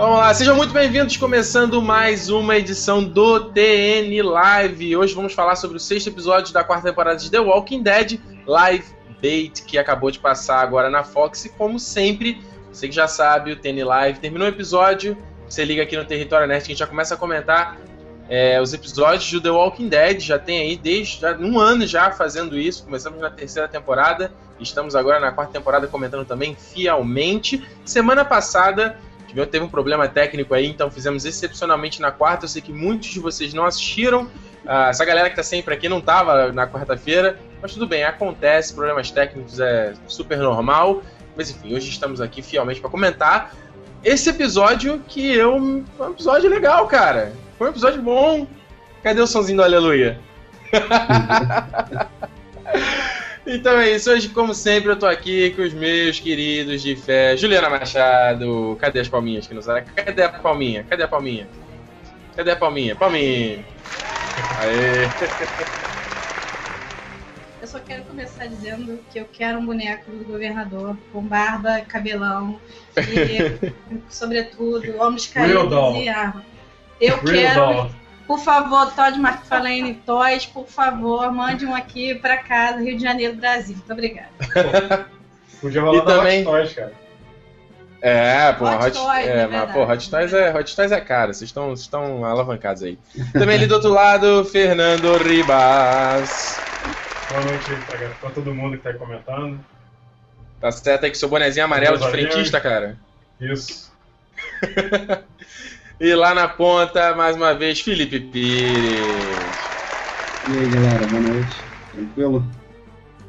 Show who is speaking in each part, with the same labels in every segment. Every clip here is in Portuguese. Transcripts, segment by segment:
Speaker 1: Vamos lá, sejam muito bem-vindos, começando mais uma edição do TN Live. Hoje vamos falar sobre o sexto episódio da quarta temporada de The Walking Dead, Live Bait, que acabou de passar agora na Fox. E como sempre, você que já sabe, o TN Live terminou o episódio, você liga aqui no Território Nerd que a gente já começa a comentar é, os episódios do The Walking Dead. Já tem aí desde já, um ano já fazendo isso. Começamos na terceira temporada, estamos agora na quarta temporada comentando também fielmente. Semana passada teve um problema técnico aí, então fizemos excepcionalmente na quarta. Eu sei que muitos de vocês não assistiram. Uh, essa galera que tá sempre aqui não tava na quarta-feira, mas tudo bem, acontece, problemas técnicos é super normal. Mas enfim, hoje estamos aqui fielmente para comentar esse episódio que eu. um episódio legal, cara. Foi um episódio bom. Cadê o somzinho do Aleluia? Então é isso, hoje, como sempre, eu tô aqui com os meus queridos de fé. Juliana Machado, cadê as palminhas que sabe? Cadê a palminha? Cadê a palminha? Cadê a palminha? Palminha! Aê!
Speaker 2: Eu só quero começar dizendo que eu quero um boneco do governador com barba, cabelão e, sobretudo, ombros caídos e arma. Eu Real quero. Doll. Por favor, Todd McFarlane Toys, por favor, mande um aqui para casa, Rio de Janeiro, Brasil. Muito obrigada.
Speaker 3: Podia rolar e também... Hot Toys, cara.
Speaker 1: É, pô, Hot, Hot Toys, é, mas, pô, Hot Toys é, Hot Toys é cara, vocês estão, estão alavancados aí. Também ali do outro lado, Fernando Ribas.
Speaker 3: Boa noite pra, pra todo mundo que tá aí comentando.
Speaker 1: Tá certo aí com seu bonezinho amarelo de frentista, cara?
Speaker 3: Isso.
Speaker 1: E lá na ponta, mais uma vez, Felipe Pires.
Speaker 4: E aí, galera, boa noite. Tranquilo?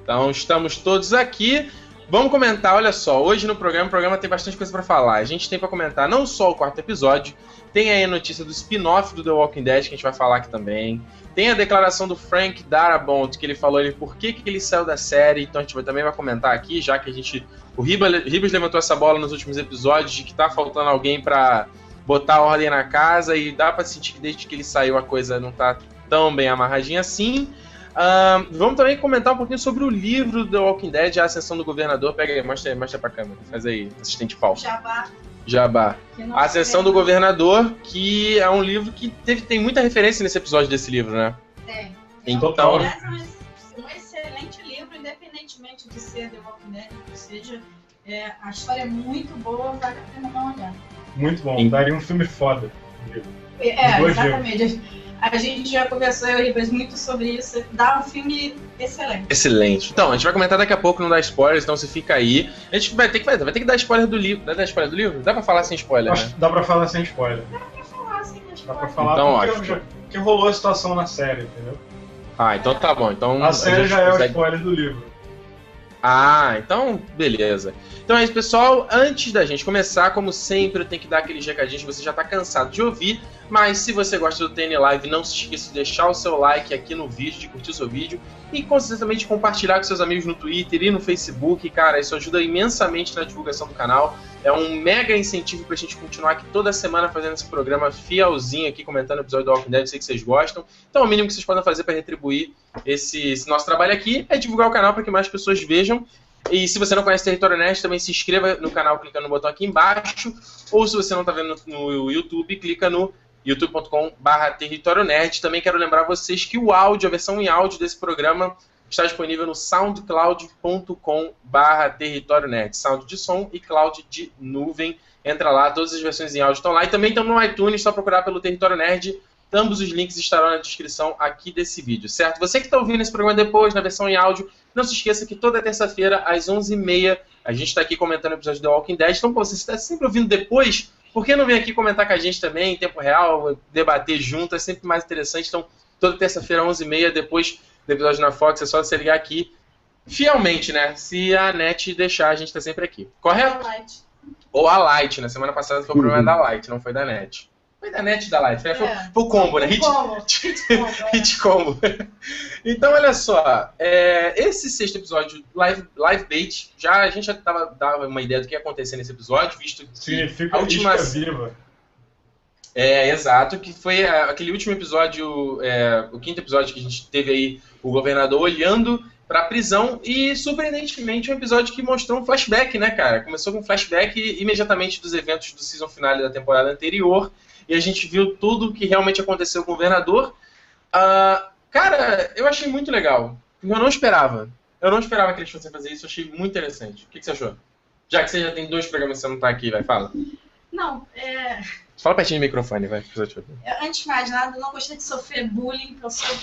Speaker 1: Então, estamos todos aqui. Vamos comentar, olha só, hoje no programa, o programa tem bastante coisa para falar. A gente tem para comentar não só o quarto episódio, tem aí a notícia do spin-off do The Walking Dead, que a gente vai falar aqui também. Tem a declaração do Frank Darabont, que ele falou ele por que, que ele saiu da série, então a gente vai, também vai comentar aqui, já que a gente. O Ribas, Ribas levantou essa bola nos últimos episódios de que tá faltando alguém para botar ordem na casa e dá para sentir que desde que ele saiu a coisa não tá tão bem amarradinha assim. Uh, vamos também comentar um pouquinho sobre o livro do Walking Dead, A Ascensão do Governador. Pega aí, mostra, mostra pra câmera. Faz aí, assistente falso.
Speaker 2: Jabá.
Speaker 1: Jabá. A Ascensão do Governador, que é um livro que teve, tem muita referência nesse episódio desse livro,
Speaker 2: né? Tem.
Speaker 1: Então.
Speaker 2: É um excelente livro, independentemente de ser The Walking Dead, ou seja, é, a história é muito boa, vale a pena dar uma olhada.
Speaker 3: Muito bom, daria um filme foda.
Speaker 2: É, exatamente. A gente já conversou, eu e muito sobre isso. Dá um filme excelente.
Speaker 1: Excelente. Então, a gente vai comentar daqui a pouco, não dá spoilers, então você fica aí. A gente vai ter que, vai, ter que dar spoiler do livro. Dá, dar spoiler do livro? Dá pra falar sem spoiler,
Speaker 3: Acho,
Speaker 1: né?
Speaker 3: Dá pra falar sem spoiler.
Speaker 2: Dá pra falar sem spoiler.
Speaker 3: Dá pra falar então, porque que rolou a situação na série, entendeu?
Speaker 1: Ah, então tá bom. Então,
Speaker 3: a série a já consegue... é o spoiler do livro.
Speaker 1: Ah, então beleza. Então é isso, pessoal. Antes da gente começar, como sempre, eu tenho que dar aquele recadinho que você já está cansado de ouvir. Mas se você gosta do TN Live, não se esqueça de deixar o seu like aqui no vídeo, de curtir o seu vídeo e consistentemente compartilhar com seus amigos no Twitter e no Facebook. Cara, isso ajuda imensamente na divulgação do canal. É um mega incentivo para a gente continuar aqui toda semana fazendo esse programa fielzinho aqui, comentando o episódio do Walking Dead. Sei que vocês gostam. Então, o mínimo que vocês podem fazer para retribuir esse, esse nosso trabalho aqui é divulgar o canal para que mais pessoas vejam. E se você não conhece Território Nerd, também se inscreva no canal clicando no botão aqui embaixo. Ou se você não está vendo no YouTube, clica no youtube.com.br Território Nerd. Também quero lembrar vocês que o áudio, a versão em áudio desse programa, está disponível no soundcloud.com.br Território Nerd. Sound de som e cloud de nuvem. Entra lá, todas as versões em áudio estão lá. E também estão no iTunes, só procurar pelo Território Nerd. Ambos os links estarão na descrição aqui desse vídeo, certo? Você que está ouvindo esse programa depois, na versão em áudio, não se esqueça que toda terça-feira, às 11h30, a gente está aqui comentando o episódio do Walking Dead. Então, pô, você está sempre ouvindo depois, por que não vem aqui comentar com a gente também, em tempo real, debater junto? É sempre mais interessante. Então, toda terça-feira, 11h30, depois do episódio na Fox, é só você ligar aqui fielmente, né? Se a net deixar, a gente está sempre aqui. Correto? Ou a Light. Na semana passada foi o problema da Light, não foi da net. Foi da net da live. Foi, é. foi o combo, né? Hit, hit, combo. então, olha só. É, esse sexto episódio, Live, live Bait, já, a gente já tava, dava uma ideia do que ia acontecer nesse episódio, visto que
Speaker 3: Significa a última... viva.
Speaker 1: É, exato, que foi aquele último episódio, é, o quinto episódio que a gente teve aí o governador olhando pra prisão e, surpreendentemente, um episódio que mostrou um flashback, né, cara? Começou com um flashback imediatamente dos eventos do season finale da temporada anterior e a gente viu tudo o que realmente aconteceu com o governador. Uh, cara, eu achei muito legal. Eu não esperava. Eu não esperava que eles fossem fazer isso, eu achei muito interessante. O que, que você achou? Já que você já tem dois programas que você não tá aqui, vai, fala.
Speaker 2: Não, é.
Speaker 1: Fala pertinho do microfone, vai.
Speaker 2: Antes de mais nada, eu não gostei de sofrer bullying, eu sou?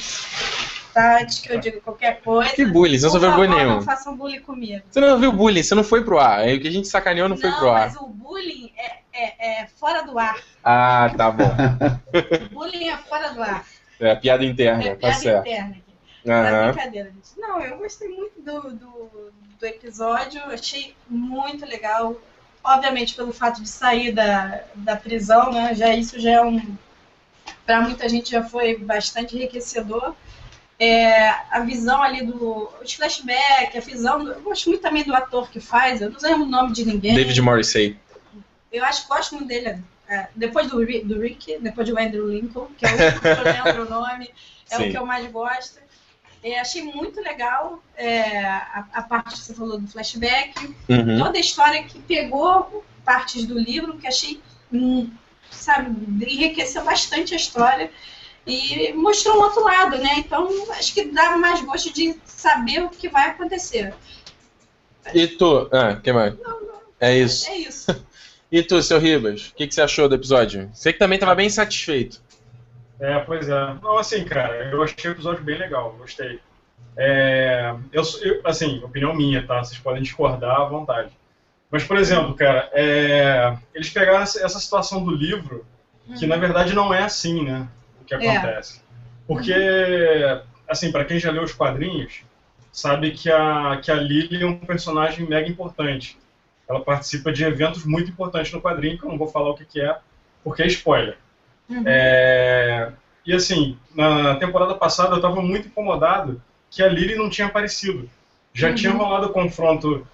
Speaker 2: Antes que eu diga qualquer coisa.
Speaker 1: Que bullying? Você não sofreu bullying nenhum.
Speaker 2: Não façam bullying comigo.
Speaker 1: Você não viu bullying, você não foi pro ar. O que a gente sacaneou não, não foi pro ar.
Speaker 2: Mas o bullying é, é, é fora do ar.
Speaker 1: Ah, tá bom.
Speaker 2: bullying é fora do ar.
Speaker 1: É, piada interna, é,
Speaker 2: tá piada
Speaker 1: certo.
Speaker 2: interna aqui. Uhum. brincadeira, gente. Não, eu gostei muito do, do, do episódio, achei muito legal obviamente pelo fato de sair da, da prisão, né, já isso já é um para muita gente já foi bastante enriquecedor. É, a visão ali do os flashback, a visão, eu gosto muito também do ator que faz, eu não lembro o nome de ninguém.
Speaker 1: David Morrissey.
Speaker 2: Eu acho que gosto muito dele. É, depois do, do Rick, depois do Andrew Lincoln, que é o que eu lembro o nome, é Sim. o que eu mais gosto. É, achei muito legal é, a, a, parte que você falou do flashback, uhum. toda a história que pegou partes do livro, que achei, hum, sabe, enriqueceu bastante a história e mostrou um outro lado, né? Então, acho que dá mais gosto de saber o que vai acontecer.
Speaker 1: E tu? Ah, que mais?
Speaker 2: Não, não.
Speaker 1: É isso.
Speaker 2: É isso.
Speaker 1: e tu, seu Ribas, o que, que você achou do episódio? Você que também estava bem satisfeito.
Speaker 3: É, pois é. Não, assim, cara, eu achei o episódio bem legal, gostei. É, eu, eu, assim, opinião minha, tá? Vocês podem discordar à vontade. Mas, por exemplo, cara, é, eles pegaram essa situação do livro, que na verdade não é assim, né? O que é. acontece. É. Porque, assim, para quem já leu os quadrinhos, sabe que a, que a Lily é um personagem mega importante. Ela participa de eventos muito importantes no quadrinho, que eu não vou falar o que, que é, porque é spoiler. Uhum. É, e assim, na temporada passada eu estava muito incomodado que a Lily não tinha aparecido. Já uhum. tinha rolado o confronto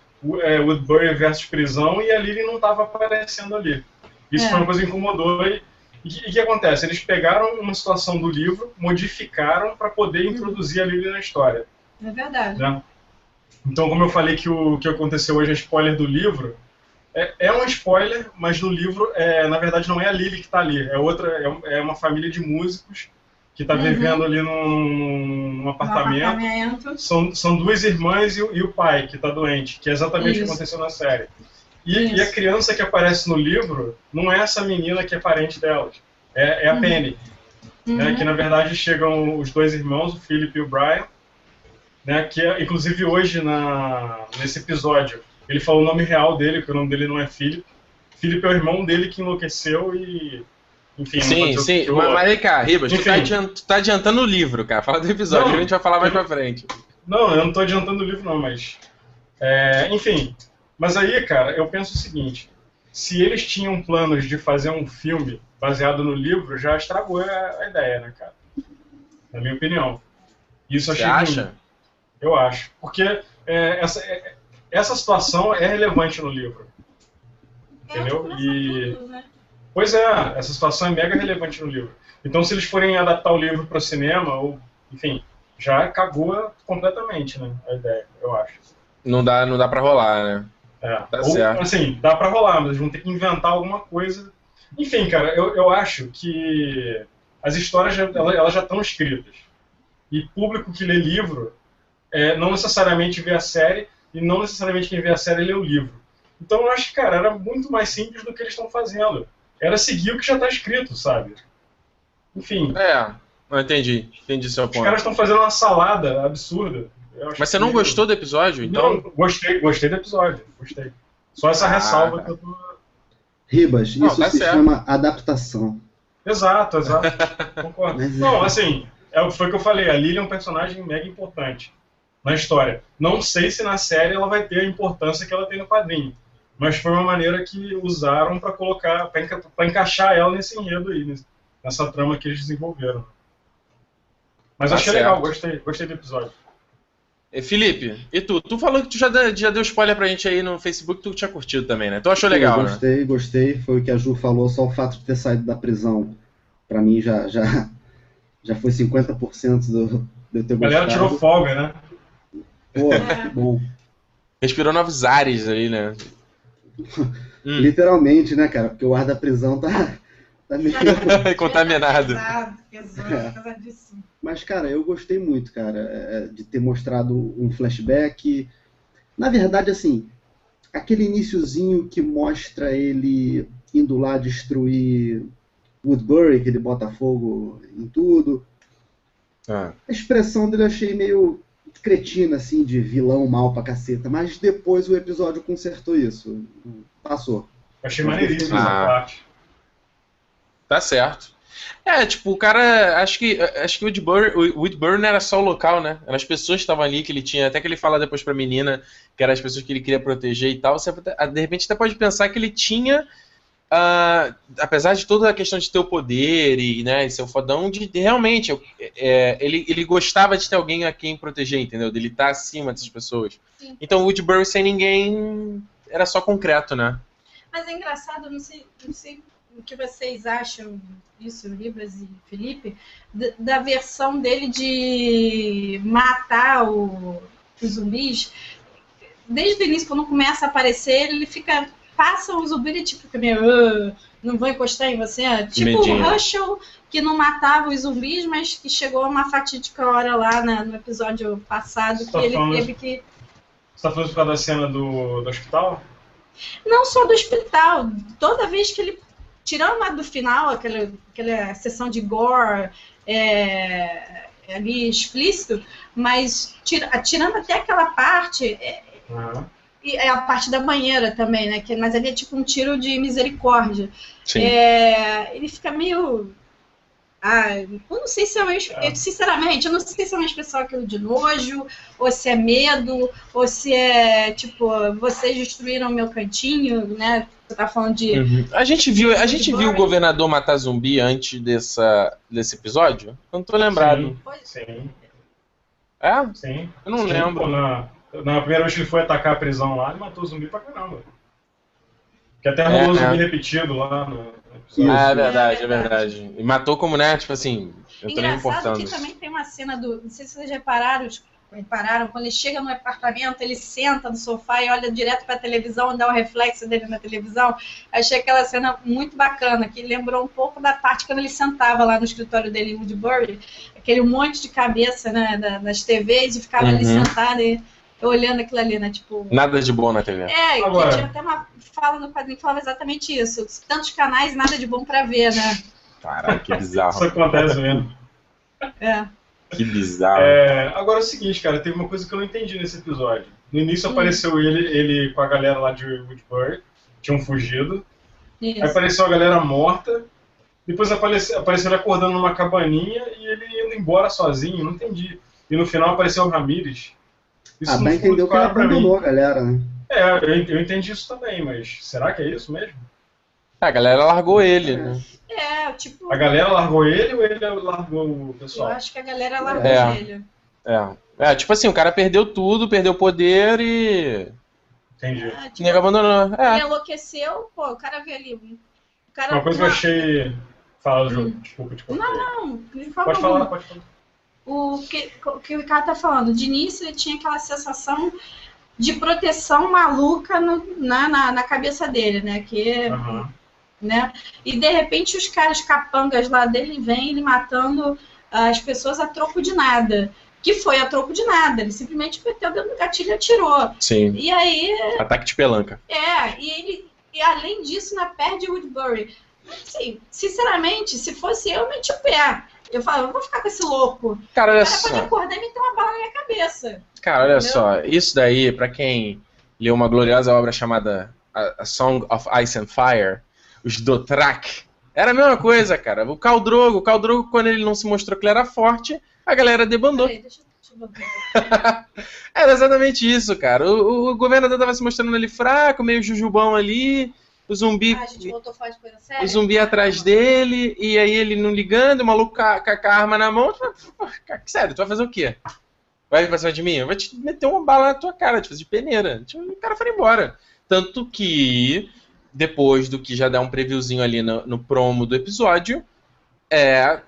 Speaker 3: é, Woodbury versus prisão e a Lily não estava aparecendo ali. Isso é. foi uma coisa que incomodou. E o que, acontece? Eles pegaram uma situação do livro, modificaram para poder uhum. introduzir a Lily na história.
Speaker 2: É verdade.
Speaker 3: Né? Então, como eu falei que o que aconteceu hoje é spoiler do livro, é, é um spoiler, mas no livro, é, na verdade, não é a Lily que está ali. É outra, é, é, uma família de músicos que está uhum. vivendo ali num, num apartamento.
Speaker 2: apartamento.
Speaker 3: São, são duas irmãs e, e o pai que está doente, que é exatamente Isso. o que aconteceu na série. E, e, a criança que aparece no livro não é essa menina que é parente delas. É, é a uhum. Penny. Né, uhum. que na verdade chegam os dois irmãos, o Philip e o Brian. Né, que é, inclusive hoje na, nesse episódio ele falou o nome real dele, que o nome dele não é Philip. Philip é o irmão dele que enlouqueceu e. Enfim,
Speaker 1: sim, sim. Mas, mas aí, cara, Ribas, tu tá, adiantando, tu tá, adiantando o livro, cara. Fala do episódio, não, a gente vai falar mais pra frente.
Speaker 3: Não, eu não tô adiantando o livro, não, mas. É, enfim. Mas aí, cara, eu penso o seguinte: se eles tinham planos de fazer um filme baseado no livro, já estragou a, a ideia, né, cara? Na minha opinião. Isso
Speaker 1: Você acha? Ruim.
Speaker 3: Eu acho. Porque é, essa, é, essa situação é relevante no livro. Entendeu? E. Né? Pois é, essa situação é mega relevante no livro. Então, se eles forem adaptar o livro para o cinema, ou, enfim, já cagou completamente, né? A ideia, eu acho.
Speaker 1: Não dá, não dá para rolar, né?
Speaker 3: É. Tá ou, certo. assim, dá para rolar, mas eles vão ter que inventar alguma coisa. Enfim, cara, eu, eu acho que as histórias já, elas, elas já estão escritas. E público que lê livro é, não necessariamente vê a série, e não necessariamente quem vê a série lê o livro. Então eu acho que, cara, era muito mais simples do que eles estão fazendo. Era seguir o que já está escrito, sabe? Enfim.
Speaker 1: É, não entendi. Entendi seu ponto.
Speaker 3: Os caras estão fazendo uma salada absurda.
Speaker 1: Mas você não que... gostou do episódio, então?
Speaker 3: Não, gostei, gostei do episódio. Gostei. Só essa ah, ressalva que eu tô.
Speaker 4: Ribas, não, isso tá se certo. chama adaptação.
Speaker 3: Exato, exato. Concordo. Mas, não, é. assim, é, foi o que eu falei, a Lily é um personagem mega importante na história. Não sei se na série ela vai ter a importância que ela tem no quadrinho, mas foi uma maneira que usaram para colocar, para enca encaixar ela nesse enredo aí, nessa trama que eles desenvolveram. Mas tá achei certo. legal, gostei, gostei do episódio.
Speaker 1: E Felipe, e tu? Tu falou que tu já, deu, já deu spoiler pra gente aí no Facebook, tu tinha curtido também, né? Tu achou legal,
Speaker 4: Eu gostei,
Speaker 1: né?
Speaker 4: gostei. Foi o que a Ju falou, só o fato de ter saído da prisão, pra mim já, já, já foi 50% do, de eu ter gostado. A
Speaker 3: galera tirou folga, né?
Speaker 4: Pô, é. bom.
Speaker 1: Respirou novos ares aí, né?
Speaker 4: Hum. Literalmente, né, cara? Porque o ar da prisão tá, tá meio...
Speaker 1: contaminado.
Speaker 2: Pesado, pesado, é. pesadíssimo.
Speaker 4: Mas, cara, eu gostei muito, cara, é, de ter mostrado um flashback. Na verdade, assim, aquele iníciozinho que mostra ele indo lá destruir Woodbury, que ele bota fogo em tudo. Ah. A expressão dele eu achei meio cretina, assim, de vilão mal pra caceta. Mas depois o episódio consertou isso. Passou.
Speaker 3: Achei maneiríssimo essa ah. parte.
Speaker 1: Tá certo. É, tipo, o cara. Acho que acho que o Woodburn, Woodburn era só o local, né? Eram as pessoas que estavam ali que ele tinha. Até que ele fala depois pra menina que eram as pessoas que ele queria proteger e tal. Você de repente até pode pensar que ele tinha. Uh, apesar de toda a questão de ter o poder e né, ser o fodão, de, de realmente é, ele, ele gostava de ter alguém a quem proteger, entendeu? De ele estar tá acima dessas pessoas. Sim. Então o Woodbury sem ninguém era só concreto, né?
Speaker 2: Mas é engraçado, não sei, não sei o que vocês acham disso, Ribas e Felipe, da, versão dele de matar o, os zumbis. Desde o início, quando começa a aparecer, ele fica. Passa um zumbi e tipo, fica meio. Uh, não vou encostar em você. Tipo o Russell, que não matava os zumbis, mas que chegou a uma fatídica hora lá na, no episódio passado Você que tá ele falando, teve que.
Speaker 3: Você tá falando por causa da cena do, do hospital?
Speaker 2: Não só do hospital. Toda vez que ele tirando lá do final, aquela, aquela sessão de gore é, é ali explícito, mas tira, tirando até aquela parte, é, uhum. E é a parte da banheira também, né? Que, mas ali é tipo um tiro de misericórdia. É, ele fica meio ah, eu não sei se é uma. É. Sinceramente, eu não sei se é uma expressão aquilo de nojo, ou se é medo, ou se é tipo, vocês destruíram meu cantinho, né? Você tá falando de.
Speaker 1: Uhum. A gente viu, a gente viu o governador matar zumbi antes dessa, desse episódio? Eu não tô lembrado.
Speaker 3: Sim. Sim.
Speaker 1: É?
Speaker 3: Sim.
Speaker 1: Eu não Sim, lembro.
Speaker 3: Na, na primeira vez que ele foi atacar a prisão lá, ele matou zumbi pra caramba. Que até rolou é, zumbi é. repetido lá no.
Speaker 1: Isso. Ah, é verdade, é verdade. E matou como, né? Tipo assim, eu tô nem importando.
Speaker 2: que também tem uma cena do. Não sei se vocês repararam, repararam, quando ele chega no apartamento, ele senta no sofá e olha direto para a televisão, dá o um reflexo dele na televisão. Achei aquela cena muito bacana, que lembrou um pouco da parte quando ele sentava lá no escritório dele em Woodbury, aquele monte de cabeça né, nas TVs e ficava uhum. ali sentado e olhando aquilo ali, né? Tipo.
Speaker 1: Nada de bom na TV.
Speaker 2: É, Agora... tinha até uma fala no quadrinho que falava exatamente isso. Tantos canais, nada de bom pra ver, né?
Speaker 1: Caralho, que bizarro.
Speaker 3: isso acontece mesmo.
Speaker 2: É.
Speaker 1: Que bizarro.
Speaker 3: É, agora é o seguinte, cara, teve uma coisa que eu não entendi nesse episódio. No início hum. apareceu ele, ele com a galera lá de Woodbury, tinham fugido. Isso. Aí apareceu a galera morta. Depois apareceu, apareceu ele acordando numa cabaninha e ele indo embora sozinho, não entendi. E no final apareceu o Ramirez.
Speaker 4: Isso ah, mas entendeu que ele abandonou a galera, né?
Speaker 3: É, eu, entendi isso também, mas será que é isso mesmo?
Speaker 1: A galera largou ele, né?
Speaker 2: É, tipo.
Speaker 3: A galera largou ele ou ele largou o pessoal?
Speaker 2: Eu acho que a galera largou é. ele.
Speaker 1: É. É, tipo assim, o cara perdeu tudo, perdeu o poder e.
Speaker 3: Entendi. É,
Speaker 2: tipo, Ninguém abandonou. É. Ele enlouqueceu, pô, o cara vê ali. O cara
Speaker 3: uma coisa que eu achei. Fala, Ju, hum. desculpa te
Speaker 2: Não, não,
Speaker 3: pode falar, pode falar.
Speaker 2: O que, o que o Ricardo tá falando, de início ele tinha aquela sensação de proteção maluca no, na, na, na, cabeça dele, né? Que, uhum. né? E de repente os caras capangas lá dele vêm ele matando as pessoas a troco de nada. Que foi a troco de nada. Ele simplesmente meteu dentro do gatilho e atirou.
Speaker 1: Sim.
Speaker 2: E aí.
Speaker 1: Ataque de pelanca.
Speaker 2: É, e ele. E além disso, na perde Woodbury. Assim, sinceramente, se fosse eu, eu meti o pé. Eu falo, eu vou ficar com esse louco.
Speaker 1: Cara, olha
Speaker 2: o só. pode acordar e meter uma bala na minha cabeça.
Speaker 1: Cara, olha Entendeu? só. Isso daí, pra quem leu uma gloriosa obra chamada A, Song of Ice and Fire, os Dothraki, era a mesma coisa, cara. O Caldrogo, o Caldrogo, quando ele não se mostrou que ele era forte, a galera debandou. Peraí, deixa eu... Era exatamente isso, cara. O, o governador tava se mostrando ali fraco, meio jujubão ali o zumbi.
Speaker 2: Ah?
Speaker 1: O zumbi atrás dele, e aí ele não ligando, o maluco com a, com a arma na mão. Sério, tu vai fazer o quê? Vai pra cima de mim? Eu vou te meter uma bala na tua cara, te fazer de peneira. O cara foi embora. Tanto que, depois do que já dá um previewzinho ali no, no promo do episódio, é.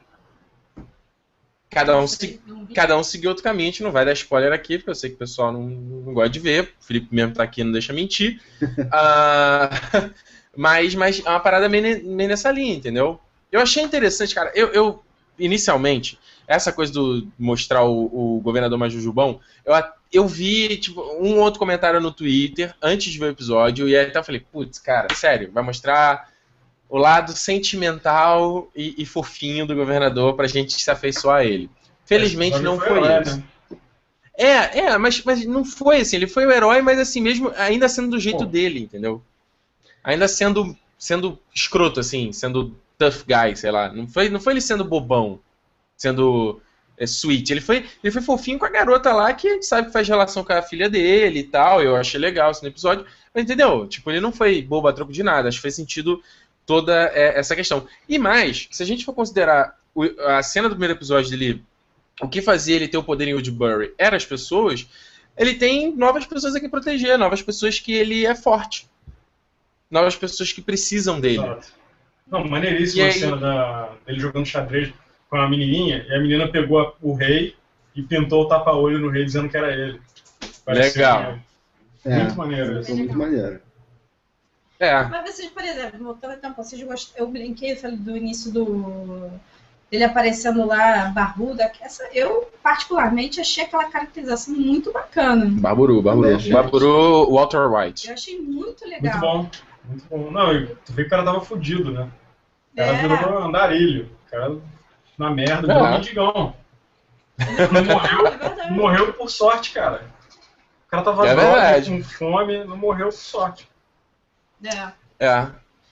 Speaker 1: Cada um, se, cada um seguiu outro caminho, a gente não vai dar spoiler aqui, porque eu sei que o pessoal não, não gosta de ver. O Felipe mesmo tá aqui, não deixa mentir. uh, mas, mas é uma parada meio, meio, nessa linha, entendeu? Eu achei interessante, cara. Eu, eu inicialmente, essa coisa do mostrar o, o governador mais jujubão, eu, eu vi tipo, um outro comentário no Twitter antes de ver o episódio, e aí até eu falei, putz, cara, sério, vai mostrar o lado sentimental e, e, fofinho do governador pra gente se afeiçoar a ele. Felizmente não foi, foi isso. Né? É, é, mas, mas não foi assim. Ele foi o herói, mas assim, mesmo ainda sendo do jeito Pô. dele, entendeu? Ainda sendo sendo escroto, assim, sendo tough guy, sei lá. Não foi, não foi ele sendo bobão, sendo é, sweet. Ele foi, ele foi fofinho com a garota lá que a gente sabe que faz relação com a filha dele e tal. Eu achei legal isso no episódio. Mas entendeu? Tipo, ele não foi bobo a troco de nada. Acho que fez sentido toda é, essa questão. E mais, se a gente for considerar o, a cena do primeiro episódio dele, o que fazia ele ter o poder em Woodbury eram as pessoas, ele tem novas pessoas a que proteger, novas pessoas que ele é forte. Novas pessoas que precisam dele. Exato.
Speaker 3: Não, maneiríssima a cena da, dele jogando xadrez com a menininha, e a menina pegou a, o rei e pintou o tapa-olho no rei dizendo que era ele.
Speaker 1: Legal.
Speaker 3: É, muito maneiro.
Speaker 4: Muito maneiro.
Speaker 2: É. Mas vocês, por exemplo, voltando tempo, vocês gostam, eu brinquei falei, do início do ele aparecendo lá barbudo, essa, eu particularmente achei aquela caracterização muito bacana.
Speaker 1: Barburu, Barburu. Barburu Walter White.
Speaker 2: Eu achei muito legal.
Speaker 3: Muito bom, muito bom. Não, tu vê que o cara tava fudido, né? O cara é. virou andarilho. O cara na merda, virou é. mendigão. Não morreu, é morreu por sorte, cara. O cara tava
Speaker 1: é
Speaker 3: com fome, não morreu por sorte.
Speaker 2: É.
Speaker 1: É.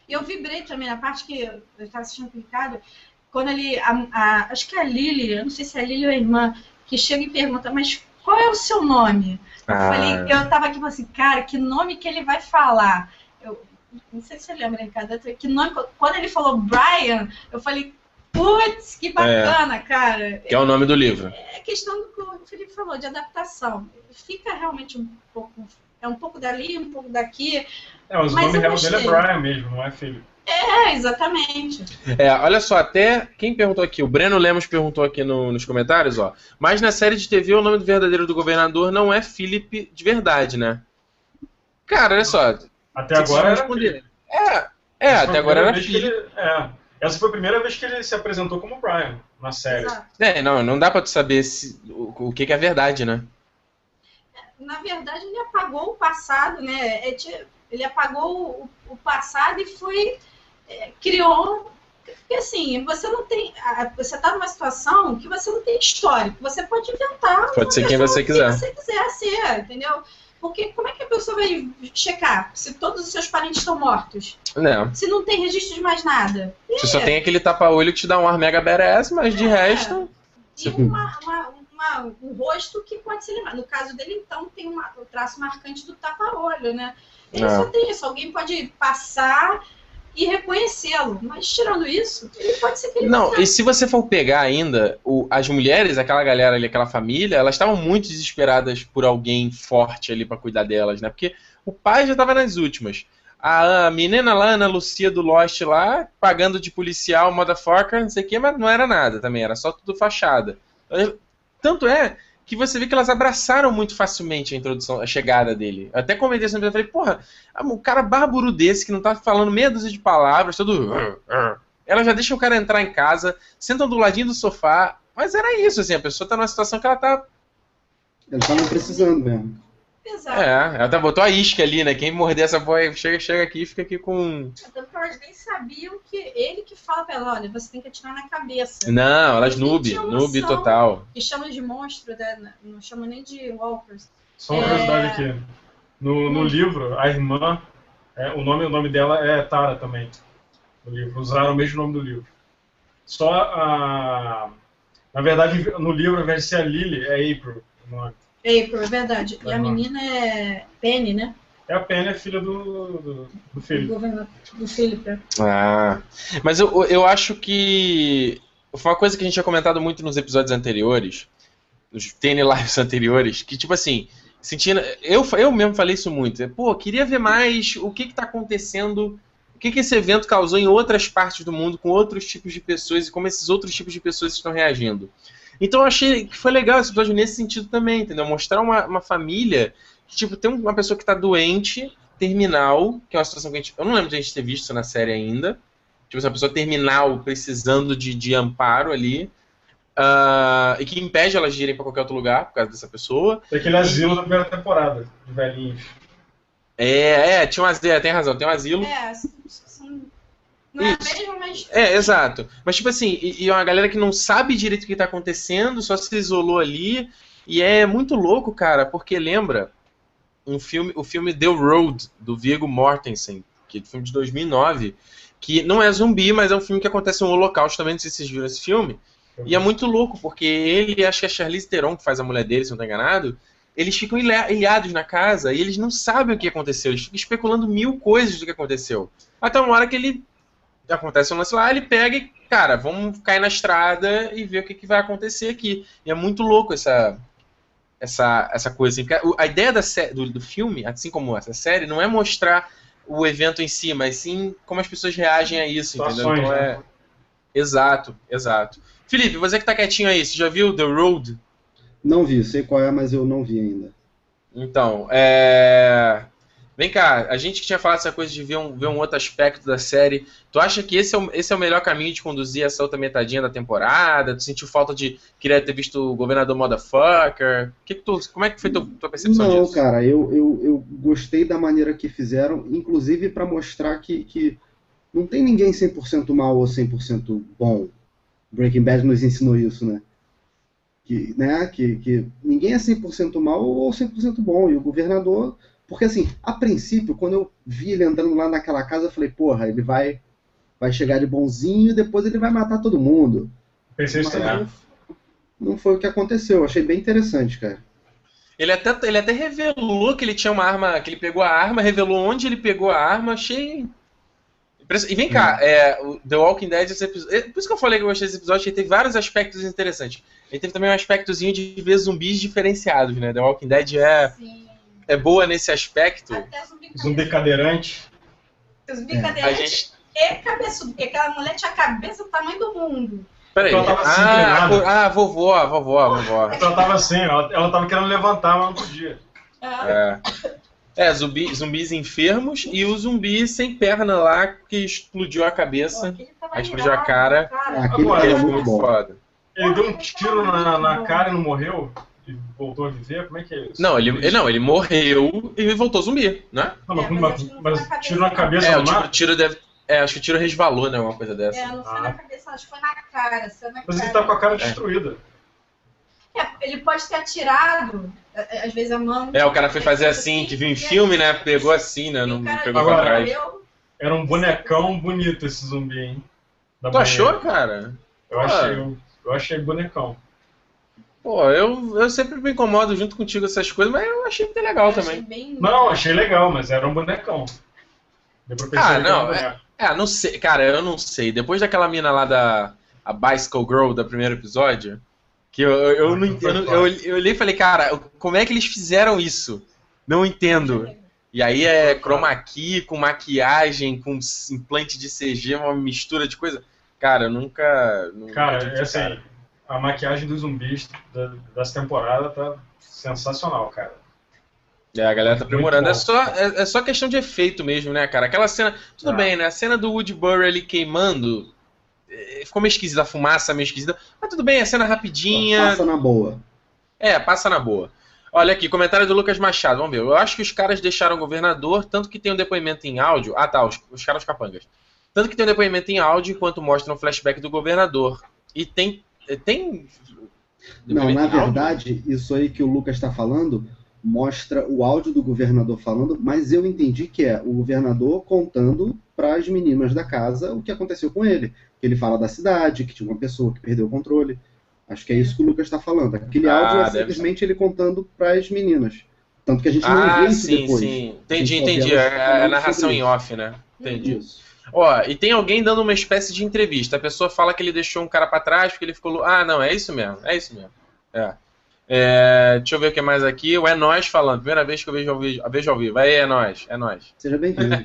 Speaker 2: Eu vibrei também na parte que eu estava assistindo o Ricardo, quando ele. A, a, acho que é a Lily, eu não sei se é a Lily ou a irmã, que chega e pergunta, mas qual é o seu nome? Eu ah. falei, eu tava aqui assim, cara, que nome que ele vai falar? Eu não sei se você lembra, Ricardo, que nome. Quando ele falou Brian, eu falei, putz, que bacana, é. cara.
Speaker 1: Que é o nome do livro.
Speaker 2: É questão do que o Felipe falou, de adaptação. Fica realmente um pouco. É um pouco dali, um pouco daqui.
Speaker 3: É, mas, mas o nome real dele é Brian mesmo, não é filho.
Speaker 2: É, exatamente.
Speaker 1: É, olha só, até quem perguntou aqui, o Breno Lemos perguntou aqui no, nos comentários, ó. Mas na série de TV o nome do verdadeiro do governador não é Philip de verdade, né? Cara, olha só.
Speaker 3: Até agora era.
Speaker 1: É, é até agora era
Speaker 3: Philip. Ele, é, essa foi a primeira vez que ele se apresentou como Brian na série. Exato.
Speaker 1: É, não, não dá pra tu saber se, o, o que, que é verdade, né?
Speaker 2: Na verdade, ele apagou o passado, né? É, ele apagou o, o passado e foi é, criou. Porque assim, você não tem. Você está numa situação que você não tem histórico. Você pode inventar.
Speaker 1: Pode ser quem você quiser.
Speaker 2: Quem você quiser ser, entendeu? Porque como é que a pessoa vai checar se todos os seus parentes estão mortos?
Speaker 1: Não.
Speaker 2: Se não tem registro de mais nada.
Speaker 1: Você só tem aquele tapa-olho que te dá um ar mega badass, mas de é. resto.
Speaker 2: E uma, uma, uma, um rosto que pode ser lembrado. No caso dele, então, tem uma, o traço marcante do tapa-olho, né? Ele é. só tem isso. Alguém pode passar e reconhecê-lo. Mas tirando isso, ele pode ser que ele
Speaker 1: Não, e se você for pegar ainda, o, as mulheres, aquela galera ali, aquela família, elas estavam muito desesperadas por alguém forte ali para cuidar delas, né? Porque o pai já tava nas últimas. A, a menina lá, Ana Lucia do Lost lá, pagando de policial, motherfucker, não sei o que, mas não era nada também, era só tudo fachada. Tanto é que você vê que elas abraçaram muito facilmente a introdução, a chegada dele. Eu até comentei sempre, eu falei, porra, o cara bárbaro desse, que não tá falando meia dúzia de palavras, todo... Ela já deixa o cara entrar em casa, sentam do ladinho do sofá, mas era isso, assim, a pessoa tá numa situação que ela tá...
Speaker 4: Ela tava precisando mesmo.
Speaker 2: Exato.
Speaker 1: É, ela tá, botou a isca ali, né? Quem morder essa boia chega, chega aqui e fica aqui com.
Speaker 2: Tanto que elas nem sabiam que ele que fala pra ela, olha, você tem que atirar na cabeça.
Speaker 1: Não, elas noob, noob total.
Speaker 2: E chamam de monstro, né? não chamam nem de walkers.
Speaker 3: Só uma é... curiosidade aqui. No, no livro, a irmã, é, o, nome, o nome dela é Tara também. No livro, usaram o mesmo nome do livro. Só a. Na verdade, no livro, ao invés de ser a Lily, é April o nome.
Speaker 2: April, é verdade. E a menina é Penny, né?
Speaker 3: É a Penny, é filha do, do, do filho.
Speaker 2: Do Philip. É.
Speaker 1: Ah, mas eu, eu acho que foi uma coisa que a gente tinha comentado muito nos episódios anteriores, nos TN Lives anteriores, que tipo assim, sentindo. Eu, eu mesmo falei isso muito. Pô, queria ver mais o que, que tá acontecendo, o que, que esse evento causou em outras partes do mundo, com outros tipos de pessoas e como esses outros tipos de pessoas estão reagindo. Então eu achei que foi legal esse episódio nesse sentido também, entendeu? Mostrar uma, uma família que, tipo, tem uma pessoa que tá doente, terminal, que é uma situação que a gente. Eu não lembro de a gente ter visto isso na série ainda. Tipo, essa pessoa terminal precisando de, de amparo ali. Uh, e que impede elas de irem para qualquer outro lugar por causa dessa pessoa.
Speaker 3: Tem aquele asilo da primeira temporada, de velhinhos.
Speaker 1: É, é, tinha um asilo, tem razão, tem um asilo.
Speaker 2: É, não é mesmo, mas.
Speaker 1: É, exato. Mas, tipo assim, e, e uma galera que não sabe direito o que tá acontecendo, só se isolou ali. E é muito louco, cara, porque lembra um filme, o filme The Road, do Viggo Mortensen, que é um filme de 2009, que não é zumbi, mas é um filme que acontece um holocausto também, não sei se vocês viram esse filme. E é muito louco, porque ele, acho que é a Charlize Theron, que faz a mulher dele, se não estou enganado, eles ficam ilhados na casa e eles não sabem o que aconteceu, eles ficam especulando mil coisas do que aconteceu. Até uma hora que ele acontece um lance lá, ele pega e, cara, vamos cair na estrada e ver o que, que vai acontecer aqui. E é muito louco essa, essa, essa coisa. Assim, a ideia da do, do filme, assim como essa série, não é mostrar o evento em si, mas sim como as pessoas reagem a isso, entendeu? Então é. Né? Exato, exato. Felipe, você que tá quietinho aí, você já viu The Road?
Speaker 4: Não vi, sei qual é, mas eu não vi ainda.
Speaker 1: Então, é. Vem cá, a gente que tinha falado essa coisa de ver um, ver um outro aspecto da série, tu acha que esse é, o, esse é o melhor caminho de conduzir essa outra metadinha da temporada? Tu sentiu falta de querer ter visto o Governador Motherfucker? Que que tu, como é que foi tua, tua percepção
Speaker 4: Não,
Speaker 1: disso?
Speaker 4: Não, cara, eu, eu, eu gostei da maneira que fizeram, inclusive para mostrar que, que não tem ninguém 100% mal ou 100% bom. Breaking Bad nos ensinou isso, né? Que, né, que, que ninguém é 100% mal ou 100% bom, e o governador porque, assim, a princípio, quando eu vi ele andando lá naquela casa, eu falei, porra, ele vai, vai chegar de bonzinho e depois ele vai matar todo mundo.
Speaker 3: Pensei isso também.
Speaker 4: Não foi o que aconteceu, eu achei bem interessante, cara.
Speaker 1: Ele até, ele até revelou que ele tinha uma arma, que ele pegou a arma, revelou onde ele pegou a arma, achei. E vem cá, hum. é, o The Walking Dead, esse episódio, é, por isso que eu falei que eu gostei desse episódio, ele teve vários aspectos interessantes. Ele teve também um aspectozinho de ver zumbis diferenciados, né? The Walking Dead é. Sim é boa nesse aspecto.
Speaker 3: Até zumbi, zumbi cadeirante.
Speaker 2: Zumbi cadeirante é. gente... e cabeçudo, porque aquela mulher tinha a cabeça do tamanho do mundo.
Speaker 1: Peraí. Então ela tava assim, ah, ah, vovó, vovó, vovó.
Speaker 3: Então ela tava assim, ela, ela tava querendo levantar, mas não podia.
Speaker 1: É. É, zumbi, zumbis enfermos e o zumbi sem perna lá que explodiu a cabeça, Pô, explodiu a cara. cara.
Speaker 4: Aquele Agora, é muito foda.
Speaker 3: Ele deu um tiro na, na cara e não morreu? E voltou a viver? Como é que é isso?
Speaker 1: Não, ele, ele não, ele morreu e voltou zumbi, né?
Speaker 3: Não, mas, é, mas, mas, mas tiro na cabeça é,
Speaker 1: o tiro, tiro deve. É, acho que o tiro resvalou, né? Uma coisa dessa.
Speaker 2: É, não foi ah. na cabeça, acho que foi na cara. Foi na
Speaker 3: mas
Speaker 2: cara.
Speaker 3: ele tá com a cara destruída.
Speaker 2: É, ele pode ter atirado, às vezes a mão.
Speaker 1: É, o cara foi fazer assim, que viu em filme, né? Pegou assim, né? Não pegou pra trás.
Speaker 3: Era um bonecão bonito esse zumbi, hein?
Speaker 1: Tu achou, cara?
Speaker 3: Eu achei, eu, eu achei bonecão.
Speaker 1: Pô, eu, eu sempre me incomodo junto contigo essas coisas, mas eu achei bem legal eu também.
Speaker 3: Bem... Não, achei legal, mas era um bonecão.
Speaker 1: Deu pra ah, não, é, é, não sei, cara, eu não sei. Depois daquela mina lá da a Bicycle Girl do primeiro episódio, que eu, eu, eu, não, eu, eu, eu olhei e falei, cara, como é que eles fizeram isso? Não entendo. E aí é chroma key com maquiagem, com implante de CG, uma mistura de coisa. Cara, eu nunca.
Speaker 3: nunca cara, é assim, cara a maquiagem dos zumbis da, dessa temporada tá sensacional, cara.
Speaker 1: É, a galera tá aprimorando. É só, é, é, só questão de efeito mesmo, né, cara? Aquela cena. Tudo ah. bem, né? A cena do Woodbury ali queimando. É, ficou meio esquisita, a fumaça meio esquisita. Mas tudo bem, a cena rapidinha.
Speaker 4: Passa na boa.
Speaker 1: É, passa na boa. Olha aqui, comentário do Lucas Machado. Vamos ver. Eu acho que os caras deixaram o governador, tanto que tem um depoimento em áudio. Ah, tá, os, os caras capangas. Tanto que tem um depoimento em áudio, enquanto mostram um flashback do governador. E tem tem.
Speaker 4: Não, na verdade, isso aí que o Lucas está falando mostra o áudio do governador falando, mas eu entendi que é o governador contando para as meninas da casa o que aconteceu com ele. Que ele fala da cidade, que tinha uma pessoa que perdeu o controle. Acho que é isso que o Lucas está falando. Aquele ah, áudio é simplesmente ser. ele contando para as meninas. Tanto que a gente não
Speaker 1: ah, vê isso sim, depois. Sim, entendi, entendi. É a narração em off, né? Entendi. Isso. Ó, e tem alguém dando uma espécie de entrevista. A pessoa fala que ele deixou um cara para trás porque ele ficou. Ah, não, é isso mesmo, é isso mesmo. É. É, deixa eu ver o que mais aqui. O É Nós falando. Primeira vez que eu vejo ao vivo. Vejo ao vivo. Aí, é nós, é nós.
Speaker 4: Seja bem-vindo.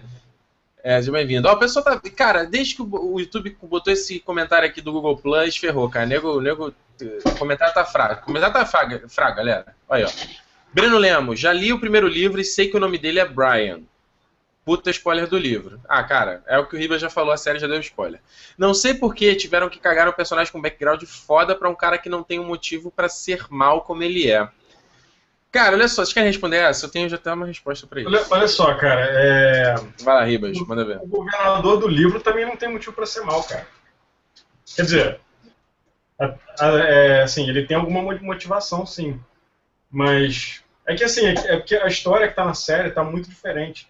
Speaker 1: É, seja bem-vindo. Ó, o pessoal tá. Cara, desde que o YouTube botou esse comentário aqui do Google Plus, ferrou, cara. Nego, nego, o comentário tá fraco. O comentário tá fraco, fraco galera. Olha, ó. Breno Lemos, já li o primeiro livro e sei que o nome dele é Brian. Puta spoiler do livro. Ah, cara, é o que o Riba já falou, a série já deu spoiler. Não sei por que tiveram que cagar um personagem com background foda pra um cara que não tem um motivo para ser mal como ele é. Cara, olha só, vocês querem responder essa? Eu tenho já até uma resposta pra isso.
Speaker 3: Olha, olha só, cara, é...
Speaker 1: Vai lá, Ribas, manda ver.
Speaker 3: O governador do livro também não tem motivo para ser mal, cara. Quer dizer, a, a, é, assim, ele tem alguma motivação, sim. Mas é que assim, é, é porque a história que tá na série tá muito diferente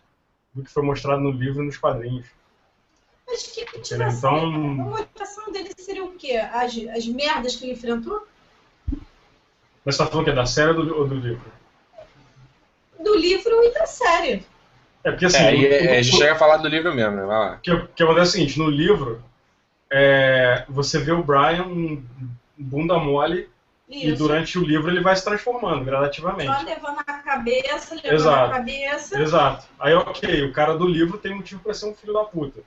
Speaker 3: do que foi mostrado no livro e nos quadrinhos.
Speaker 2: Mas que motivação? Então... A motivação dele seria o quê? As, as merdas que ele enfrentou?
Speaker 3: Mas você tá falando que é da série ou do, ou do livro?
Speaker 2: Do livro e da série.
Speaker 3: É porque assim.
Speaker 1: É, o, é, a gente chega a falar do livro mesmo, né? Vai lá.
Speaker 3: O que, que acontece é o seguinte: no livro, é, você vê o Brian bunda mole isso. E durante o livro ele vai se transformando gradativamente.
Speaker 2: Só levando a cabeça, levando Exato. a cabeça.
Speaker 3: Exato. Aí, ok, o cara do livro tem motivo para ser um filho da puta.